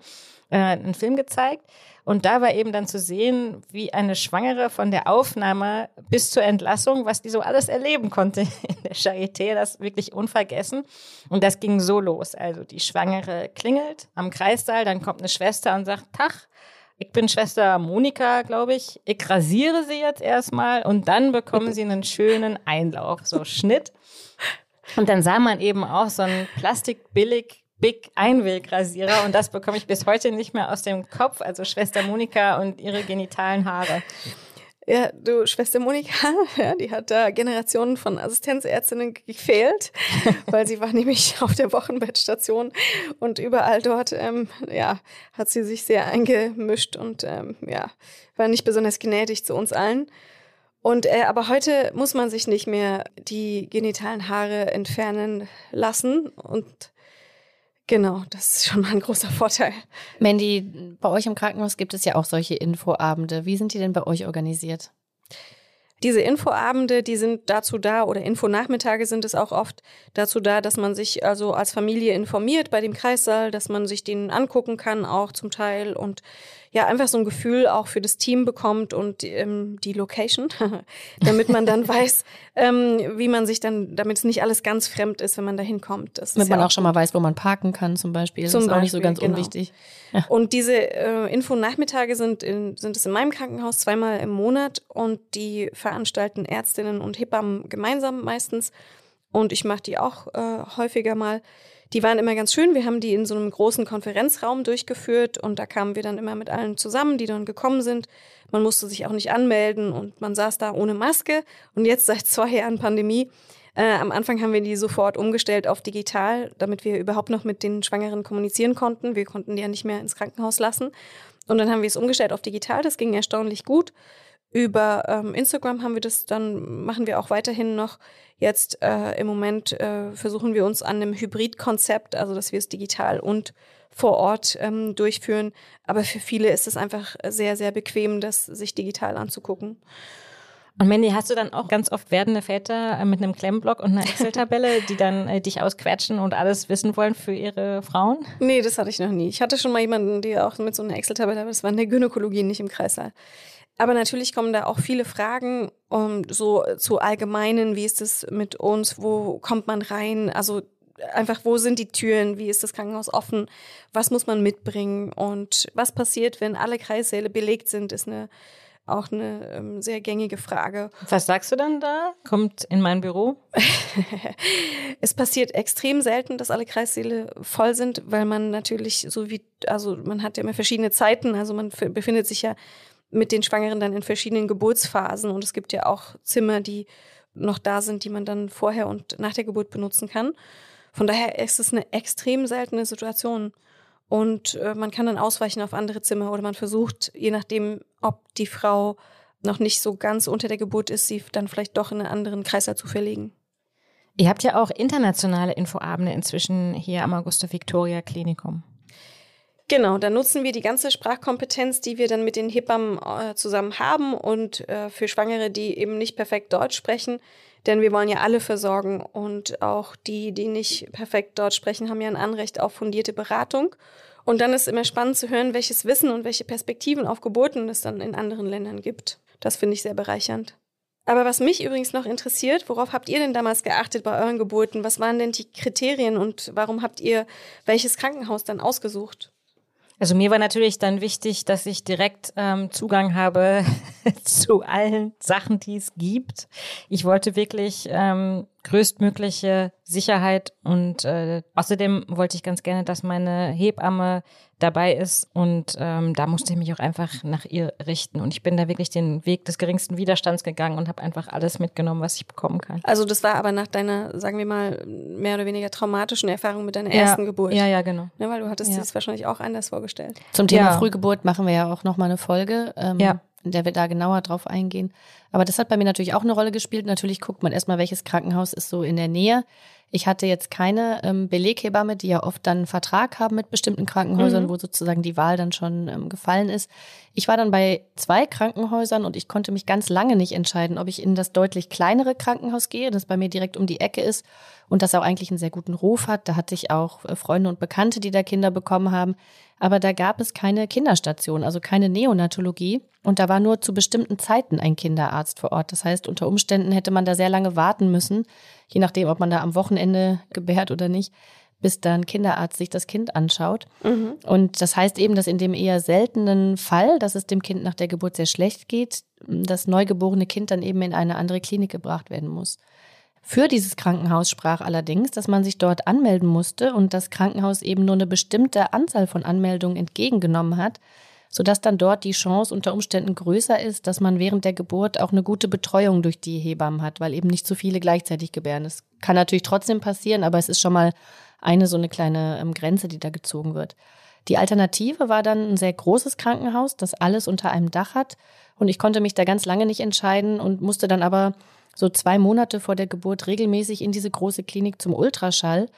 äh, ein Film gezeigt. Und da war eben dann zu sehen, wie eine Schwangere von der Aufnahme bis zur Entlassung, was die so alles erleben konnte in der Charité, das wirklich unvergessen. Und das ging so los. Also die Schwangere klingelt am Kreissaal, dann kommt eine Schwester und sagt, Tach, ich bin Schwester Monika, glaube ich. Ich rasiere sie jetzt erstmal und dann bekommen sie einen schönen Einlauf, so Schnitt. Und dann sah man eben auch so einen plastikbillig Big Einwegrasierer und das bekomme ich bis heute nicht mehr aus dem Kopf. Also Schwester Monika und ihre genitalen Haare. Ja, du, Schwester Monika, ja, die hat da Generationen von Assistenzärztinnen gefehlt, weil sie war nämlich auf der Wochenbettstation und überall dort, ähm, ja, hat sie sich sehr eingemischt und ähm, ja, war nicht besonders gnädig zu uns allen. Und äh, aber heute muss man sich nicht mehr die genitalen Haare entfernen lassen und Genau, das ist schon mal ein großer Vorteil. Mandy, bei euch im Krankenhaus gibt es ja auch solche Infoabende. Wie sind die denn bei euch organisiert? Diese Infoabende, die sind dazu da, oder Infonachmittage sind es auch oft dazu da, dass man sich also als Familie informiert bei dem Kreissaal, dass man sich den angucken kann, auch zum Teil und ja einfach so ein Gefühl auch für das Team bekommt und ähm, die Location, damit man dann weiß, ähm, wie man sich dann, damit es nicht alles ganz fremd ist, wenn man da hinkommt. Damit man ja auch, auch schon mal weiß, wo man parken kann zum Beispiel. Das zum ist Beispiel, auch nicht so ganz genau. unwichtig. Ja. Und diese äh, Info-Nachmittage sind, in, sind es in meinem Krankenhaus zweimal im Monat und die veranstalten Ärztinnen und Hebammen gemeinsam meistens. Und ich mache die auch äh, häufiger mal. Die waren immer ganz schön. Wir haben die in so einem großen Konferenzraum durchgeführt und da kamen wir dann immer mit allen zusammen, die dann gekommen sind. Man musste sich auch nicht anmelden und man saß da ohne Maske. Und jetzt seit zwei Jahren Pandemie. Äh, am Anfang haben wir die sofort umgestellt auf digital, damit wir überhaupt noch mit den Schwangeren kommunizieren konnten. Wir konnten die ja nicht mehr ins Krankenhaus lassen. Und dann haben wir es umgestellt auf digital. Das ging erstaunlich gut. Über ähm, Instagram haben wir das dann, machen wir auch weiterhin noch. Jetzt äh, im Moment äh, versuchen wir uns an einem Hybridkonzept, also dass wir es digital und vor Ort ähm, durchführen. Aber für viele ist es einfach sehr, sehr bequem, das sich digital anzugucken. Und Mandy, hast du dann auch ganz oft werdende Väter äh, mit einem Klemmblock und einer Excel-Tabelle, die dann äh, dich ausquetschen und alles wissen wollen für ihre Frauen? Nee, das hatte ich noch nie. Ich hatte schon mal jemanden, der auch mit so einer Excel-Tabelle, aber das war in der Gynäkologie, nicht im Kreissaal. Aber natürlich kommen da auch viele Fragen um, so zu allgemeinen, wie ist es mit uns, wo kommt man rein, also einfach, wo sind die Türen, wie ist das Krankenhaus offen, was muss man mitbringen und was passiert, wenn alle Kreissäle belegt sind, ist eine auch eine ähm, sehr gängige Frage. Was sagst du dann da? Kommt in mein Büro? es passiert extrem selten, dass alle Kreissäle voll sind, weil man natürlich so wie, also man hat ja immer verschiedene Zeiten, also man befindet sich ja mit den Schwangeren dann in verschiedenen Geburtsphasen und es gibt ja auch Zimmer, die noch da sind, die man dann vorher und nach der Geburt benutzen kann. Von daher ist es eine extrem seltene Situation. Und äh, man kann dann ausweichen auf andere Zimmer oder man versucht, je nachdem, ob die Frau noch nicht so ganz unter der Geburt ist, sie dann vielleicht doch in einen anderen Kreislauf zu verlegen. Ihr habt ja auch internationale Infoabende inzwischen hier am Augusta Victoria Klinikum. Genau, da nutzen wir die ganze Sprachkompetenz, die wir dann mit den Hebammen äh, zusammen haben und äh, für Schwangere, die eben nicht perfekt Deutsch sprechen, denn wir wollen ja alle versorgen und auch die, die nicht perfekt Deutsch sprechen, haben ja ein Anrecht auf fundierte Beratung. Und dann ist immer spannend zu hören, welches Wissen und welche Perspektiven auf Geburten es dann in anderen Ländern gibt. Das finde ich sehr bereichernd. Aber was mich übrigens noch interessiert, worauf habt ihr denn damals geachtet bei euren Geburten? Was waren denn die Kriterien und warum habt ihr welches Krankenhaus dann ausgesucht? Also mir war natürlich dann wichtig, dass ich direkt ähm, Zugang habe zu allen Sachen, die es gibt. Ich wollte wirklich ähm, größtmögliche Sicherheit und äh, außerdem wollte ich ganz gerne, dass meine Hebamme dabei ist und ähm, da musste ich mich auch einfach nach ihr richten und ich bin da wirklich den Weg des geringsten Widerstands gegangen und habe einfach alles mitgenommen, was ich bekommen kann. Also das war aber nach deiner, sagen wir mal, mehr oder weniger traumatischen Erfahrung mit deiner ja, ersten Geburt. Ja, ja, genau. Ja, weil du hattest ja. dir das wahrscheinlich auch anders vorgestellt. Zum Thema ja. Frühgeburt machen wir ja auch nochmal eine Folge. Ähm, ja in der wir da genauer drauf eingehen. Aber das hat bei mir natürlich auch eine Rolle gespielt. Natürlich guckt man erstmal, welches Krankenhaus ist so in der Nähe. Ich hatte jetzt keine ähm, Beleghebamme, die ja oft dann einen Vertrag haben mit bestimmten Krankenhäusern, mhm. wo sozusagen die Wahl dann schon ähm, gefallen ist. Ich war dann bei zwei Krankenhäusern und ich konnte mich ganz lange nicht entscheiden, ob ich in das deutlich kleinere Krankenhaus gehe, das bei mir direkt um die Ecke ist und das auch eigentlich einen sehr guten Ruf hat. Da hatte ich auch äh, Freunde und Bekannte, die da Kinder bekommen haben. Aber da gab es keine Kinderstation, also keine Neonatologie. Und da war nur zu bestimmten Zeiten ein Kinderarzt vor Ort. Das heißt, unter Umständen hätte man da sehr lange warten müssen, je nachdem, ob man da am Wochenende gebärt oder nicht, bis dann Kinderarzt sich das Kind anschaut. Mhm. Und das heißt eben, dass in dem eher seltenen Fall, dass es dem Kind nach der Geburt sehr schlecht geht, das neugeborene Kind dann eben in eine andere Klinik gebracht werden muss. Für dieses Krankenhaus sprach allerdings, dass man sich dort anmelden musste und das Krankenhaus eben nur eine bestimmte Anzahl von Anmeldungen entgegengenommen hat, sodass dann dort die Chance unter Umständen größer ist, dass man während der Geburt auch eine gute Betreuung durch die Hebammen hat, weil eben nicht so viele gleichzeitig gebären. Das kann natürlich trotzdem passieren, aber es ist schon mal eine so eine kleine ähm, Grenze, die da gezogen wird. Die Alternative war dann ein sehr großes Krankenhaus, das alles unter einem Dach hat. Und ich konnte mich da ganz lange nicht entscheiden und musste dann aber so zwei Monate vor der Geburt regelmäßig in diese große Klinik zum Ultraschall,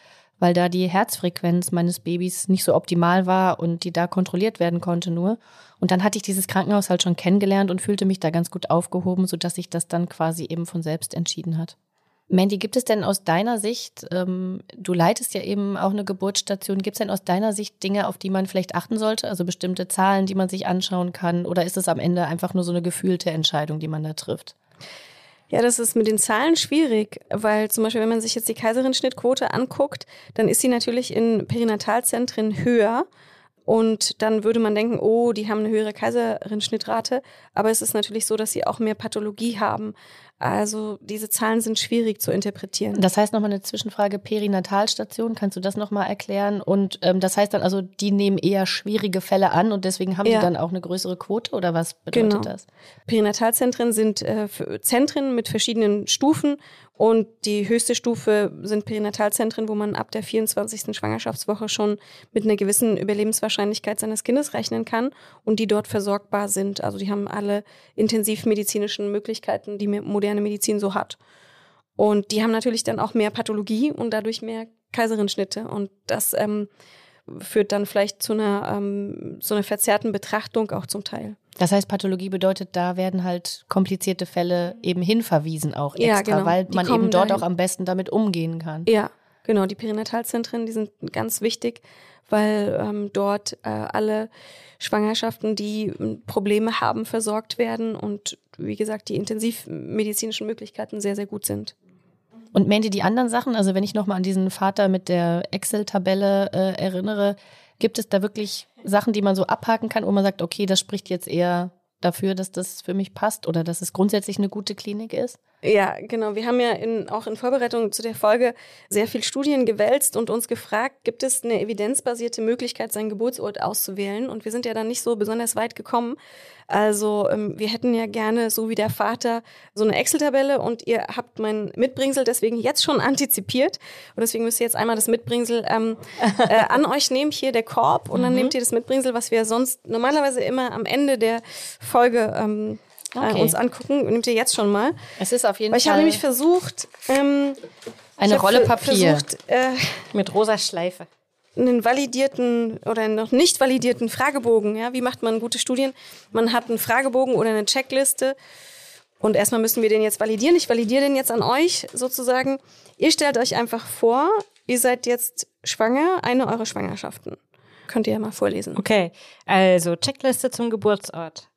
weil da die Herzfrequenz meines Babys nicht so optimal war und die da kontrolliert werden konnte nur. Und dann hatte ich dieses Krankenhaus halt schon kennengelernt und fühlte mich da ganz gut aufgehoben, sodass sich das dann quasi eben von selbst entschieden hat. Mandy, gibt es denn aus deiner Sicht, ähm, du leitest ja eben auch eine Geburtsstation, gibt es denn aus deiner Sicht Dinge, auf die man vielleicht achten sollte? Also bestimmte Zahlen, die man sich anschauen kann? Oder ist es am Ende einfach nur so eine gefühlte Entscheidung, die man da trifft? Ja, das ist mit den Zahlen schwierig, weil zum Beispiel, wenn man sich jetzt die Kaiserin-Schnittquote anguckt, dann ist sie natürlich in Perinatalzentren höher. Und dann würde man denken, oh, die haben eine höhere Kaiserin-Schnittrate. Aber es ist natürlich so, dass sie auch mehr Pathologie haben. Also diese Zahlen sind schwierig zu interpretieren. Das heißt nochmal eine Zwischenfrage, Perinatalstation, kannst du das nochmal erklären? Und ähm, das heißt dann also, die nehmen eher schwierige Fälle an und deswegen haben ja. die dann auch eine größere Quote oder was bedeutet genau. das? Perinatalzentren sind äh, Zentren mit verschiedenen Stufen Und die höchste Stufe sind Perinatalzentren, wo man ab der 24. Schwangerschaftswoche schon mit einer gewissen Überlebenswahrscheinlichkeit seines Kindes rechnen kann und die dort versorgbar sind. Also die haben alle intensivmedizinischen Möglichkeiten, die moderne Medizin so hat. Und die haben natürlich dann auch mehr Pathologie und dadurch mehr Kaiserinschnitte. Und das ähm, führt dann vielleicht zu einer, ähm, zu einer verzerrten Betrachtung auch zum Teil. Das heißt, Pathologie bedeutet, da werden halt komplizierte Fälle eben hinverwiesen auch extra, Ja, genau. weil Die man eben dort dahin. auch am besten damit umgehen kann. Ja, genau. Die Perinatalzentren, die sind ganz wichtig, weil ähm, dort äh, alle Schwangerschaften, die ähm, Probleme haben, versorgt werden und wie gesagt, die intensivmedizinischen Möglichkeiten sehr, sehr gut sind. Und Mandy, die anderen Sachen, also wenn ich nochmal an diesen Vater mit der Excel-Tabelle äh, erinnere, gibt es da wirklich Sachen, die man so abhaken kann, wo man sagt, okay, das spricht jetzt eher dafür, dass das für mich passt oder dass es grundsätzlich eine gute Klinik ist? Ja, genau. Wir haben ja in, auch in Vorbereitung zu der Folge sehr viel Studien gewälzt und uns gefragt, gibt es eine evidenzbasierte Möglichkeit, seinen Geburtsort auszuwählen? Und wir sind ja dann nicht so besonders weit gekommen. Also ähm, wir hätten ja gerne, so wie der Vater, so eine Excel-Tabelle und ihr habt mein Mitbringsel deswegen jetzt schon antizipiert. Und deswegen müsst ihr jetzt einmal das Mitbringsel ähm, äh, an euch nehmen, hier der Korb, und dann nehmt ihr das Mitbringsel, was wir sonst normalerweise immer am Ende der Folge ähm, Okay. äh, uns angucken. Nehmt ihr jetzt schon mal. Es ist auf jeden Weil ich habe Fall nämlich versucht, ähm, eine Rolle Papier. versucht, äh, Mit rosa Schleife. einen validierten oder noch nicht validierten Fragebogen. Ja, wie macht man gute Studien? Man hat einen Fragebogen oder eine Checkliste. Und erstmal müssen wir den jetzt validieren. Ich validiere den jetzt an euch sozusagen. Ihr stellt euch einfach vor, ihr seid jetzt schwanger, eine eurer Schwangerschaften. Könnt ihr ja mal vorlesen. Okay, also Checkliste zum Geburtsort.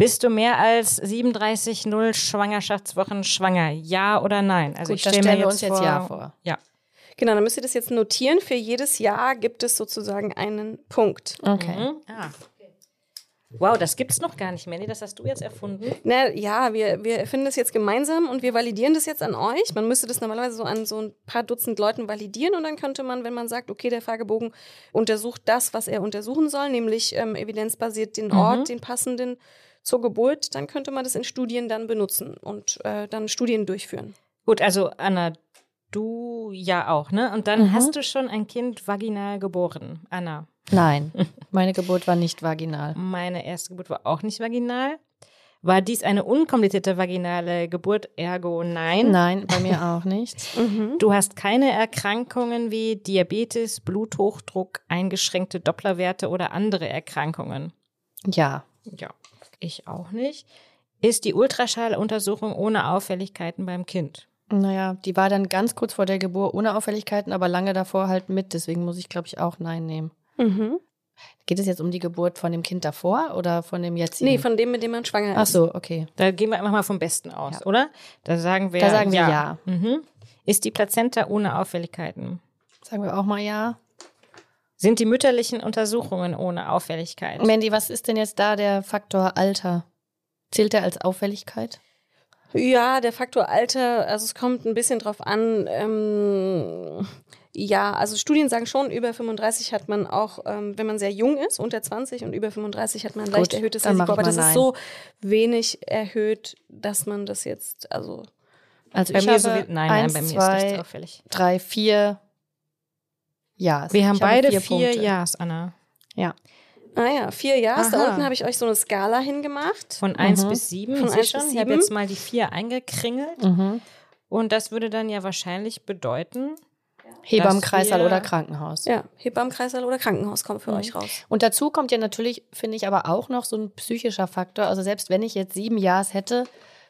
Bist du mehr als 37,0 Schwangerschaftswochen schwanger? Ja oder nein? Also Gut, ich da stell stellen mir wir jetzt uns jetzt Ja vor. Ja. Genau, dann müsst ihr das jetzt notieren. Für jedes Jahr gibt es sozusagen einen Punkt. Okay. Mhm. Ah. Wow, das gibt's noch gar nicht. Nee, das hast du jetzt erfunden. Na, ja, wir, wir erfinden das jetzt gemeinsam und wir validieren das jetzt an euch. Man müsste das normalerweise so an so ein paar Dutzend Leuten validieren und dann könnte man, wenn man sagt, okay, der Fragebogen untersucht das, was er untersuchen soll, nämlich ähm, evidenzbasiert den Ort, den passenden zur Geburt, dann könnte man das in Studien dann benutzen und äh, dann Studien durchführen. Gut, also Anna, du ja auch, ne? Und dann Mhm. hast du schon ein Kind vaginal geboren. Anna, Nein, meine Geburt war nicht vaginal. meine erste Geburt war auch nicht vaginal. War dies eine unkomplizierte vaginale Geburt? Ergo nein. Nein, bei mir auch nicht. Du hast keine Erkrankungen wie Diabetes, Bluthochdruck, eingeschränkte Dopplerwerte oder andere Erkrankungen. Ja. Ja, ich auch nicht. Ist die Ultraschalluntersuchung ohne Auffälligkeiten beim Kind? Naja, die war dann ganz kurz vor der Geburt ohne Auffälligkeiten, aber lange davor halt mit. Deswegen muss ich, glaube ich, auch Nein nehmen. Mhm. Geht es jetzt um die Geburt von dem Kind davor oder von dem jetzigen? Nee, von dem, mit dem man schwanger Ach ist. so, okay. Da gehen wir einfach mal vom Besten aus, Ja. oder? Da sagen wir Da sagen wir ja. Mhm. Ist die Plazenta ohne Auffälligkeiten? Sagen wir auch mal ja. Sind die mütterlichen Untersuchungen ohne Auffälligkeit? Mandy, was ist denn jetzt da der Faktor Alter? Zählt der als Auffälligkeit? Ja, der Faktor Alter, also es kommt ein bisschen drauf an. Ähm, ja, also Studien sagen schon, über 35 hat man auch, ähm, wenn man sehr jung ist, unter 20 und über 35 hat man ein leicht Gut, erhöhtes Risiko. Aber das mal ist nein. so wenig erhöht, dass man das jetzt, also Also bei ich mir habe so wie, nein, eins, nein, bei mir zwei, ist nichts auffällig. drei, vier Ja's. Wir haben Ich habe beide vier vier. Ja's, Anna. Ja. ah ja, vier Jahres. Da unten habe ich euch so eine Skala hingemacht. Von 1 Mhm. bis 7. Von ich sehe eins schon, bis ich habe sieben. jetzt mal die 4 eingekringelt. Mhm. Und das würde dann ja wahrscheinlich bedeuten, Hebammenkreissaal wir- oder Krankenhaus. Ja, Hebammenkreissaal oder Krankenhaus kommt für Mhm. euch raus. Und dazu kommt ja natürlich, finde ich, aber auch noch so ein psychischer Faktor. Also selbst wenn ich jetzt sieben Jahres hätte,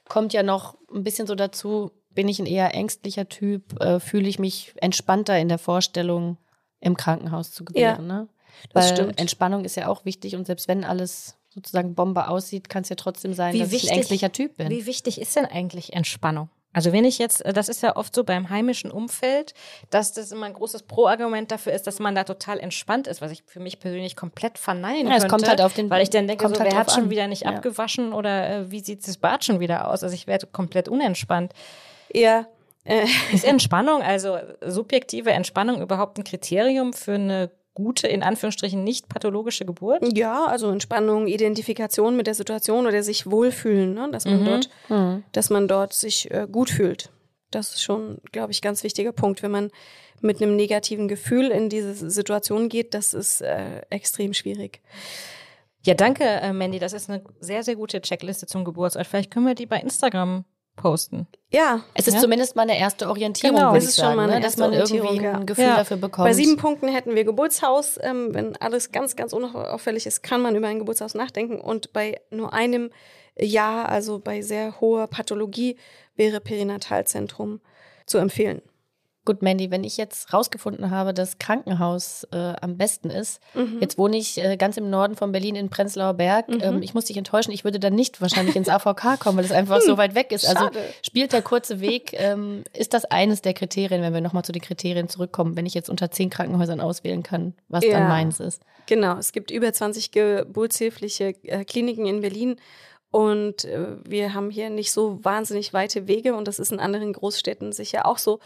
kommt ja noch ein bisschen so dazu, bin ich ein eher ängstlicher Typ, äh, fühle ich mich entspannter in der Vorstellung, im Krankenhaus zu gebären. ne? das Weil stimmt. Entspannung ist ja auch wichtig und selbst wenn alles sozusagen Bombe aussieht, kann es ja trotzdem sein, Wie dass ich wichtig- ein ängstlicher Typ bin. wie wichtig ist denn eigentlich Entspannung? Also wenn ich jetzt, das ist ja oft so beim heimischen Umfeld, dass das immer ein großes Pro-Argument dafür ist, dass man da total entspannt ist, was ich für mich persönlich komplett verneinen Ja, es könnte. kommt halt auf den- Weil ich dann denke, kommt so, halt wer hat schon an. wieder nicht Ja. abgewaschen oder äh, wie sieht das Bad schon wieder aus? Also ich werde komplett unentspannt. Ja, äh, Ist Entspannung, also subjektive Entspannung überhaupt ein Kriterium für eine gute, in Anführungsstrichen nicht pathologische Geburt? ja, also Entspannung, Identifikation mit der Situation oder sich wohlfühlen, ne? dass man Mhm. dort Mhm. dass man dort sich äh, gut fühlt. Das ist schon, glaube ich, ganz wichtiger Punkt. Wenn man mit einem negativen Gefühl in diese Situation geht, das ist äh, extrem schwierig. Ja, danke, äh, Mandy. Das ist eine sehr, sehr gute Checkliste zum Geburtsort. Vielleicht können wir die bei Instagram posten. Ja. Es ist Ja? zumindest mal eine erste Orientierung, Genau. würde ich ist schon sagen, mal eine ne? dass man irgendwie ein. Gefühl Ja. dafür bekommt. Bei sieben Punkten hätten wir Geburtshaus. Ähm, wenn alles ganz, ganz unauffällig ist, kann man über ein Geburtshaus nachdenken. Und bei nur einem Ja, also bei sehr hoher Pathologie, wäre Perinatalzentrum zu empfehlen. Gut, Mandy, wenn ich jetzt rausgefunden habe, dass Krankenhaus äh, am besten ist, Mhm. jetzt wohne ich äh, ganz im Norden von Berlin in Prenzlauer Berg. Mhm. Ähm, ich muss dich enttäuschen, ich würde dann nicht wahrscheinlich ins AVK kommen, weil es einfach so weit weg ist. Also Hm, schade. spielt der kurze Weg, ähm, ist das eines der Kriterien, wenn wir nochmal zu den Kriterien zurückkommen, wenn ich jetzt unter zehn Krankenhäusern auswählen kann, was Ja. dann meins ist. Genau, es gibt über 20 geburtshilfliche äh, Kliniken in Berlin und äh, wir haben hier nicht so wahnsinnig weite Wege und das ist in anderen Großstädten sicher auch so.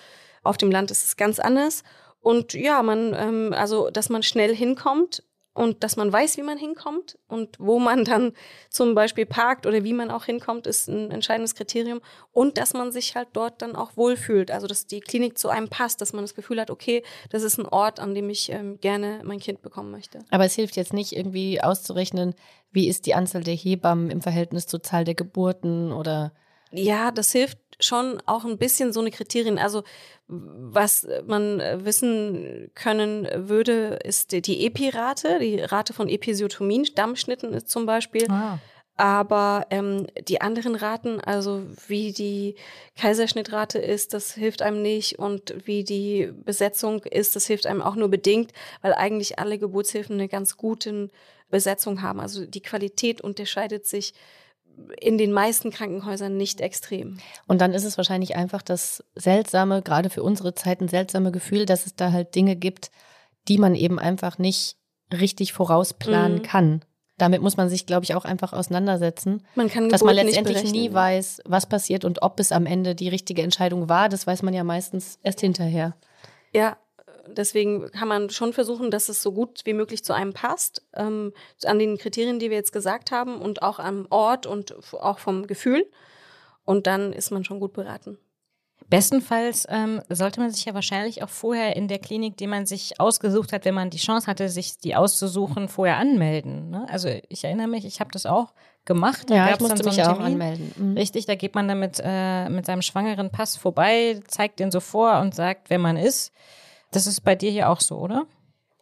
Auf dem Land ist es ganz anders. Und ja, man ähm, also dass man schnell hinkommt und dass man weiß, wie man hinkommt und wo man dann zum Beispiel parkt oder wie man auch hinkommt, ist ein entscheidendes Kriterium. Und dass man sich halt dort dann auch wohlfühlt, also dass die Klinik zu einem passt, dass man das Gefühl hat, okay, das ist ein Ort, an dem ich ähm, gerne mein Kind bekommen möchte. Aber es hilft jetzt nicht irgendwie auszurechnen, wie ist die Anzahl der Hebammen im Verhältnis zur Zahl der Geburten oder Ja, das hilft schon auch ein bisschen so eine Kriterien. Also was man wissen können würde, ist die- Epi-Rate, die Rate von Episiotomien, Dammschnitten ist zum Beispiel. Ah. Aber ähm, die anderen Raten, also wie die Kaiserschnittrate ist, das hilft einem nicht. Und wie die Besetzung ist, das hilft einem auch nur bedingt, weil eigentlich alle Geburtshilfen eine ganz gute Besetzung haben. Also die Qualität unterscheidet sich in den meisten Krankenhäusern nicht extrem. Und dann ist es wahrscheinlich einfach das seltsame, gerade für unsere Zeiten seltsame Gefühl, dass es da halt Dinge gibt, die man eben einfach nicht richtig vorausplanen Mhm. kann. Damit muss man sich, glaube ich, auch einfach auseinandersetzen, Man kann dass man Geburt letztendlich nie weiß, was passiert und ob es am Ende die richtige Entscheidung war. Das weiß man ja meistens erst hinterher. Ja, deswegen kann man schon versuchen, dass es so gut wie möglich zu einem passt, ähm, an den Kriterien, die wir jetzt gesagt haben und auch am Ort und auch vom Gefühl. Und dann ist man schon gut beraten. Bestenfalls ähm, sollte man sich ja wahrscheinlich auch vorher in der Klinik, die man sich ausgesucht hat, wenn man die Chance hatte, sich die auszusuchen, vorher anmelden. Ne? Also ich erinnere mich, ich habe das auch gemacht. Da Ja, ich musste so mich einen auch Termin. anmelden. Mhm. Richtig, da geht man dann mit, äh, mit seinem schwangeren Pass vorbei, zeigt den so vor und sagt, wer man ist. Das ist bei dir hier auch so, oder?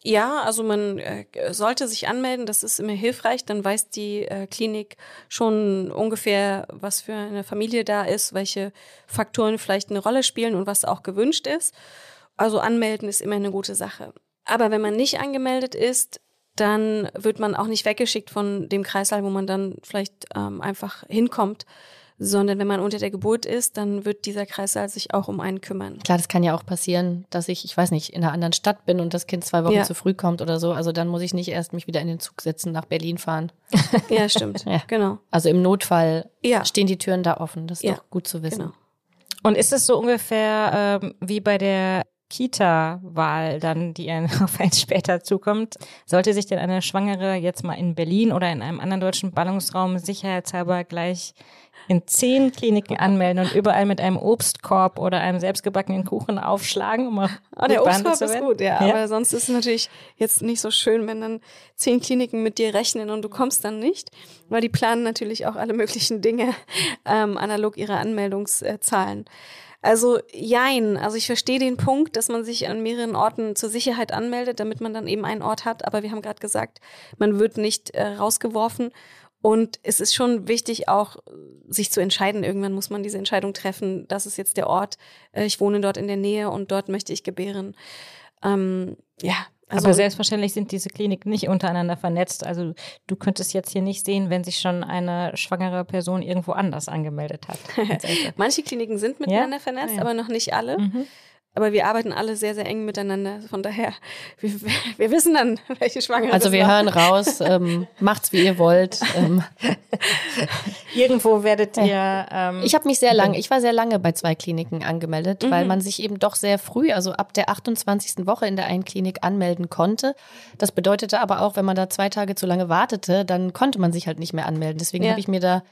Ja, also man äh, sollte sich anmelden, das ist immer hilfreich, dann weiß die äh, Klinik schon ungefähr, was für eine Familie da ist, welche Faktoren vielleicht eine Rolle spielen und was auch gewünscht ist. Also anmelden ist immer eine gute Sache. Aber wenn man nicht angemeldet ist, dann wird man auch nicht weggeschickt von dem Kreißsaal, wo man dann vielleicht ähm, einfach hinkommt, sondern wenn man unter der Geburt ist, dann wird dieser Kreißsaal sich auch um einen kümmern. Klar, das kann ja auch passieren, dass ich, ich weiß nicht, in einer anderen Stadt bin und das Kind zwei Wochen Ja. zu früh kommt oder so. Also dann muss ich nicht erst mich wieder in den Zug setzen, nach Berlin fahren. Ja, stimmt. Ja. Genau. Also im Notfall Ja. stehen die Türen da offen. Das ist Ja, doch gut zu wissen. Genau. Und ist es so ungefähr ähm, wie bei der Kita-Wahl dann, die ein, auf einen später zukommt? Sollte sich denn eine Schwangere jetzt mal in Berlin oder in einem anderen deutschen Ballungsraum sicherheitshalber gleich in zehn Kliniken anmelden und überall mit einem Obstkorb oder einem selbstgebackenen Kuchen aufschlagen, um auch Ah, der Obstkorb ist gut, ja, Ja. Aber sonst ist es natürlich jetzt nicht so schön, wenn dann zehn Kliniken mit dir rechnen und du kommst dann nicht, weil die planen natürlich auch alle möglichen Dinge ähm, analog ihrer Anmeldungszahlen. Also jein, also ich verstehe den Punkt, dass man sich an mehreren Orten zur Sicherheit anmeldet, damit man dann eben einen Ort hat. Aber wir haben gerade gesagt, man wird nicht äh, rausgeworfen. Und es ist schon wichtig, auch sich zu entscheiden. Irgendwann muss man diese Entscheidung treffen. Das ist jetzt der Ort. Äh, ich wohne dort in der Nähe und dort möchte ich gebären. Ähm, ja, also Aber selbstverständlich sind diese Kliniken nicht untereinander vernetzt. Also du könntest jetzt hier nicht sehen, wenn sich schon eine schwangere Person irgendwo anders angemeldet hat. manche Kliniken sind miteinander Ja? vernetzt, Ah, ja. aber noch nicht alle. Mhm. Aber wir arbeiten alle sehr, sehr eng miteinander. Von daher, wir, wir wissen dann, welche Schwangere Also wir war. hören raus, ähm, macht's wie ihr wollt. Ähm, Irgendwo werdet ihr. Ähm, ich habe mich sehr lange, ich war sehr lange bei zwei Kliniken angemeldet, weil Mhm. man sich eben doch sehr früh, also ab der 28. Woche in der einen Klinik anmelden konnte. Das bedeutete aber auch, wenn man da zwei Tage zu lange wartete, dann konnte man sich halt nicht mehr anmelden. Deswegen Ja. habe ich mir da,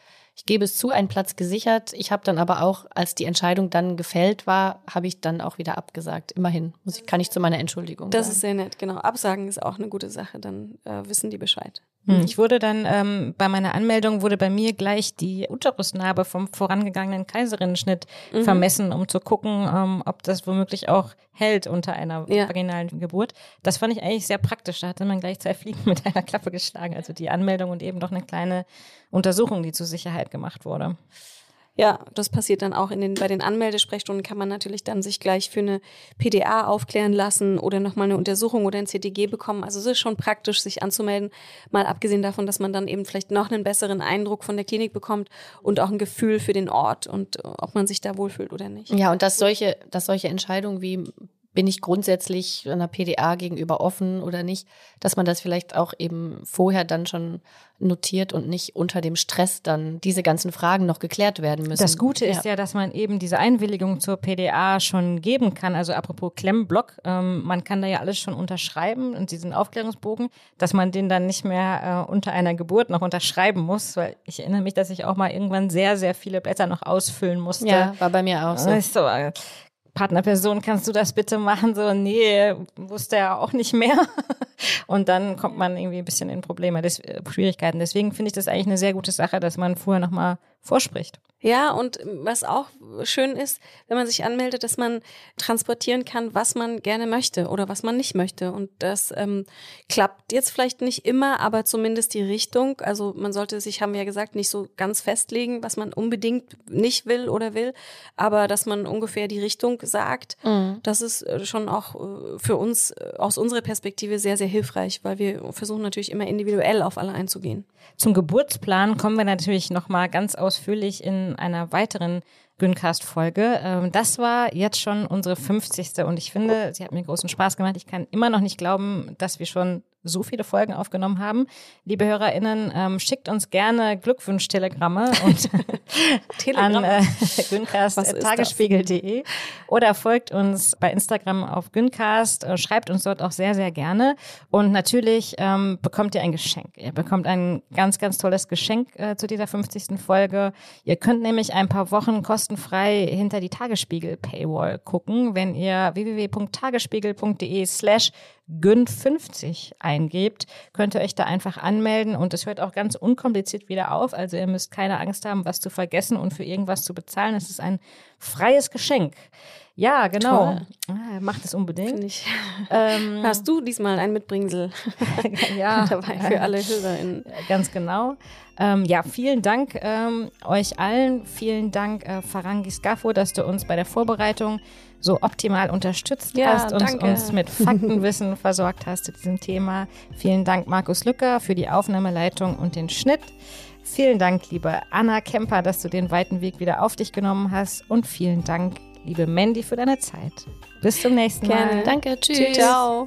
Ich gebe es zu, einen Platz gesichert. Ich habe dann aber auch, als die Entscheidung dann gefällt war, habe ich dann auch wieder abgesagt. Immerhin muss ich, kann ich zu meiner Entschuldigung Das sagen. ist sehr nett, genau. Absagen ist auch eine gute Sache, dann äh, wissen die Bescheid. Hm, Ich wurde dann ähm, bei meiner Anmeldung wurde bei mir gleich die Uterusnarbe vom vorangegangenen Kaiserinnenschnitt Mhm. vermessen, um zu gucken, ähm, ob das womöglich auch hält unter einer Ja. vaginalen Geburt. Das fand ich eigentlich sehr praktisch. Da hatte man gleich zwei Fliegen mit einer Klappe geschlagen. Also die Anmeldung und eben noch eine kleine Untersuchung, die zur Sicherheit gemacht wurde. Ja, das passiert dann auch in den, bei den Anmeldesprechstunden kann man natürlich dann sich gleich für eine PDA aufklären lassen oder nochmal eine Untersuchung oder ein CTG bekommen. Also es ist schon praktisch, sich anzumelden. Mal abgesehen davon, dass man dann eben vielleicht noch einen besseren Eindruck von der Klinik bekommt und auch ein Gefühl für den Ort und äh, ob man sich da wohlfühlt oder nicht. Ja, und dass solche, dass solche Entscheidungen wie bin ich grundsätzlich einer PDA gegenüber offen oder nicht, dass man das vielleicht auch eben vorher dann schon notiert und nicht unter dem Stress dann diese ganzen Fragen noch geklärt werden müssen. Das Gute ist ja, dass man eben diese Einwilligung zur PDA schon geben kann. Also apropos Klemmblock, ähm, man kann da ja alles schon unterschreiben und diesen Aufklärungsbogen, dass man den dann nicht mehr äh, unter einer Geburt noch unterschreiben muss. Weil ich erinnere mich, dass ich auch mal irgendwann sehr, sehr viele Blätter noch ausfüllen musste. Ja, war bei mir auch so. Ich so äh, Partnerperson, kannst du das bitte machen? So, nee, wusste er auch nicht mehr. Und dann kommt man irgendwie ein bisschen in Probleme, äh, Schwierigkeiten. Deswegen finde ich das eigentlich eine sehr gute Sache, dass man vorher nochmal vorspricht. Ja, und was auch schön ist, wenn man sich anmeldet, dass man transportieren kann, was man gerne möchte oder was man nicht möchte. Und das ähm, klappt jetzt vielleicht nicht immer, aber zumindest die Richtung. Also man sollte sich, haben wir ja gesagt, nicht so ganz festlegen, was man unbedingt nicht will oder will, aber dass man ungefähr die Richtung sagt. Mhm. Das ist äh, schon auch äh, für uns äh, aus unserer Perspektive sehr, sehr hilfreich, weil wir versuchen natürlich immer individuell auf alle einzugehen. Zum Geburtsplan kommen wir natürlich nochmal ganz ausführlich in einer weiteren Güncast-Folge. Ähm, das war jetzt schon unsere 50. und ich finde, sie hat mir großen Spaß gemacht. Ich kann immer noch nicht glauben, dass wir schon so viele Folgen aufgenommen haben. Liebe HörerInnen, ähm, schickt uns gerne Glückwunsch-Telegramme und an äh, güncast.tagesspiegel.de oder folgt uns bei Instagram auf Güncast, äh, schreibt uns dort auch sehr, sehr gerne. Und natürlich ähm, bekommt ihr ein Geschenk. Ihr bekommt ein ganz, ganz tolles Geschenk äh, zu dieser 50. Folge. Ihr könnt nämlich ein paar Wochen kostenfrei hinter die Tagesspiegel-Paywall gucken, wenn ihr www.tagesspiegel.de slash Gün50 eingebt, könnt ihr euch da einfach anmelden und es hört auch ganz unkompliziert wieder auf. Also ihr müsst keine Angst haben, was zu vergessen und für irgendwas zu bezahlen. Es ist ein freies Geschenk. Ja, genau. Ah, macht es unbedingt. Ähm, Hast du diesmal ein Mitbringsel ja, dabei für alle HörerInnen? Ganz genau. Ähm, ja, vielen Dank ähm, euch allen. Vielen Dank, äh, Farangi Scafo, dass du uns bei der Vorbereitung so optimal unterstützt Ja, hast und danke. uns mit Faktenwissen versorgt hast zu diesem Thema. Vielen Dank, Markus Lücker, für die Aufnahmeleitung und den Schnitt. Vielen Dank, liebe Anna Kemper, dass du den weiten Weg wieder auf dich genommen hast. Und vielen Dank, liebe Mandy, für deine Zeit. Bis zum nächsten Gerne. Mal. Danke, tschüss. Ciao.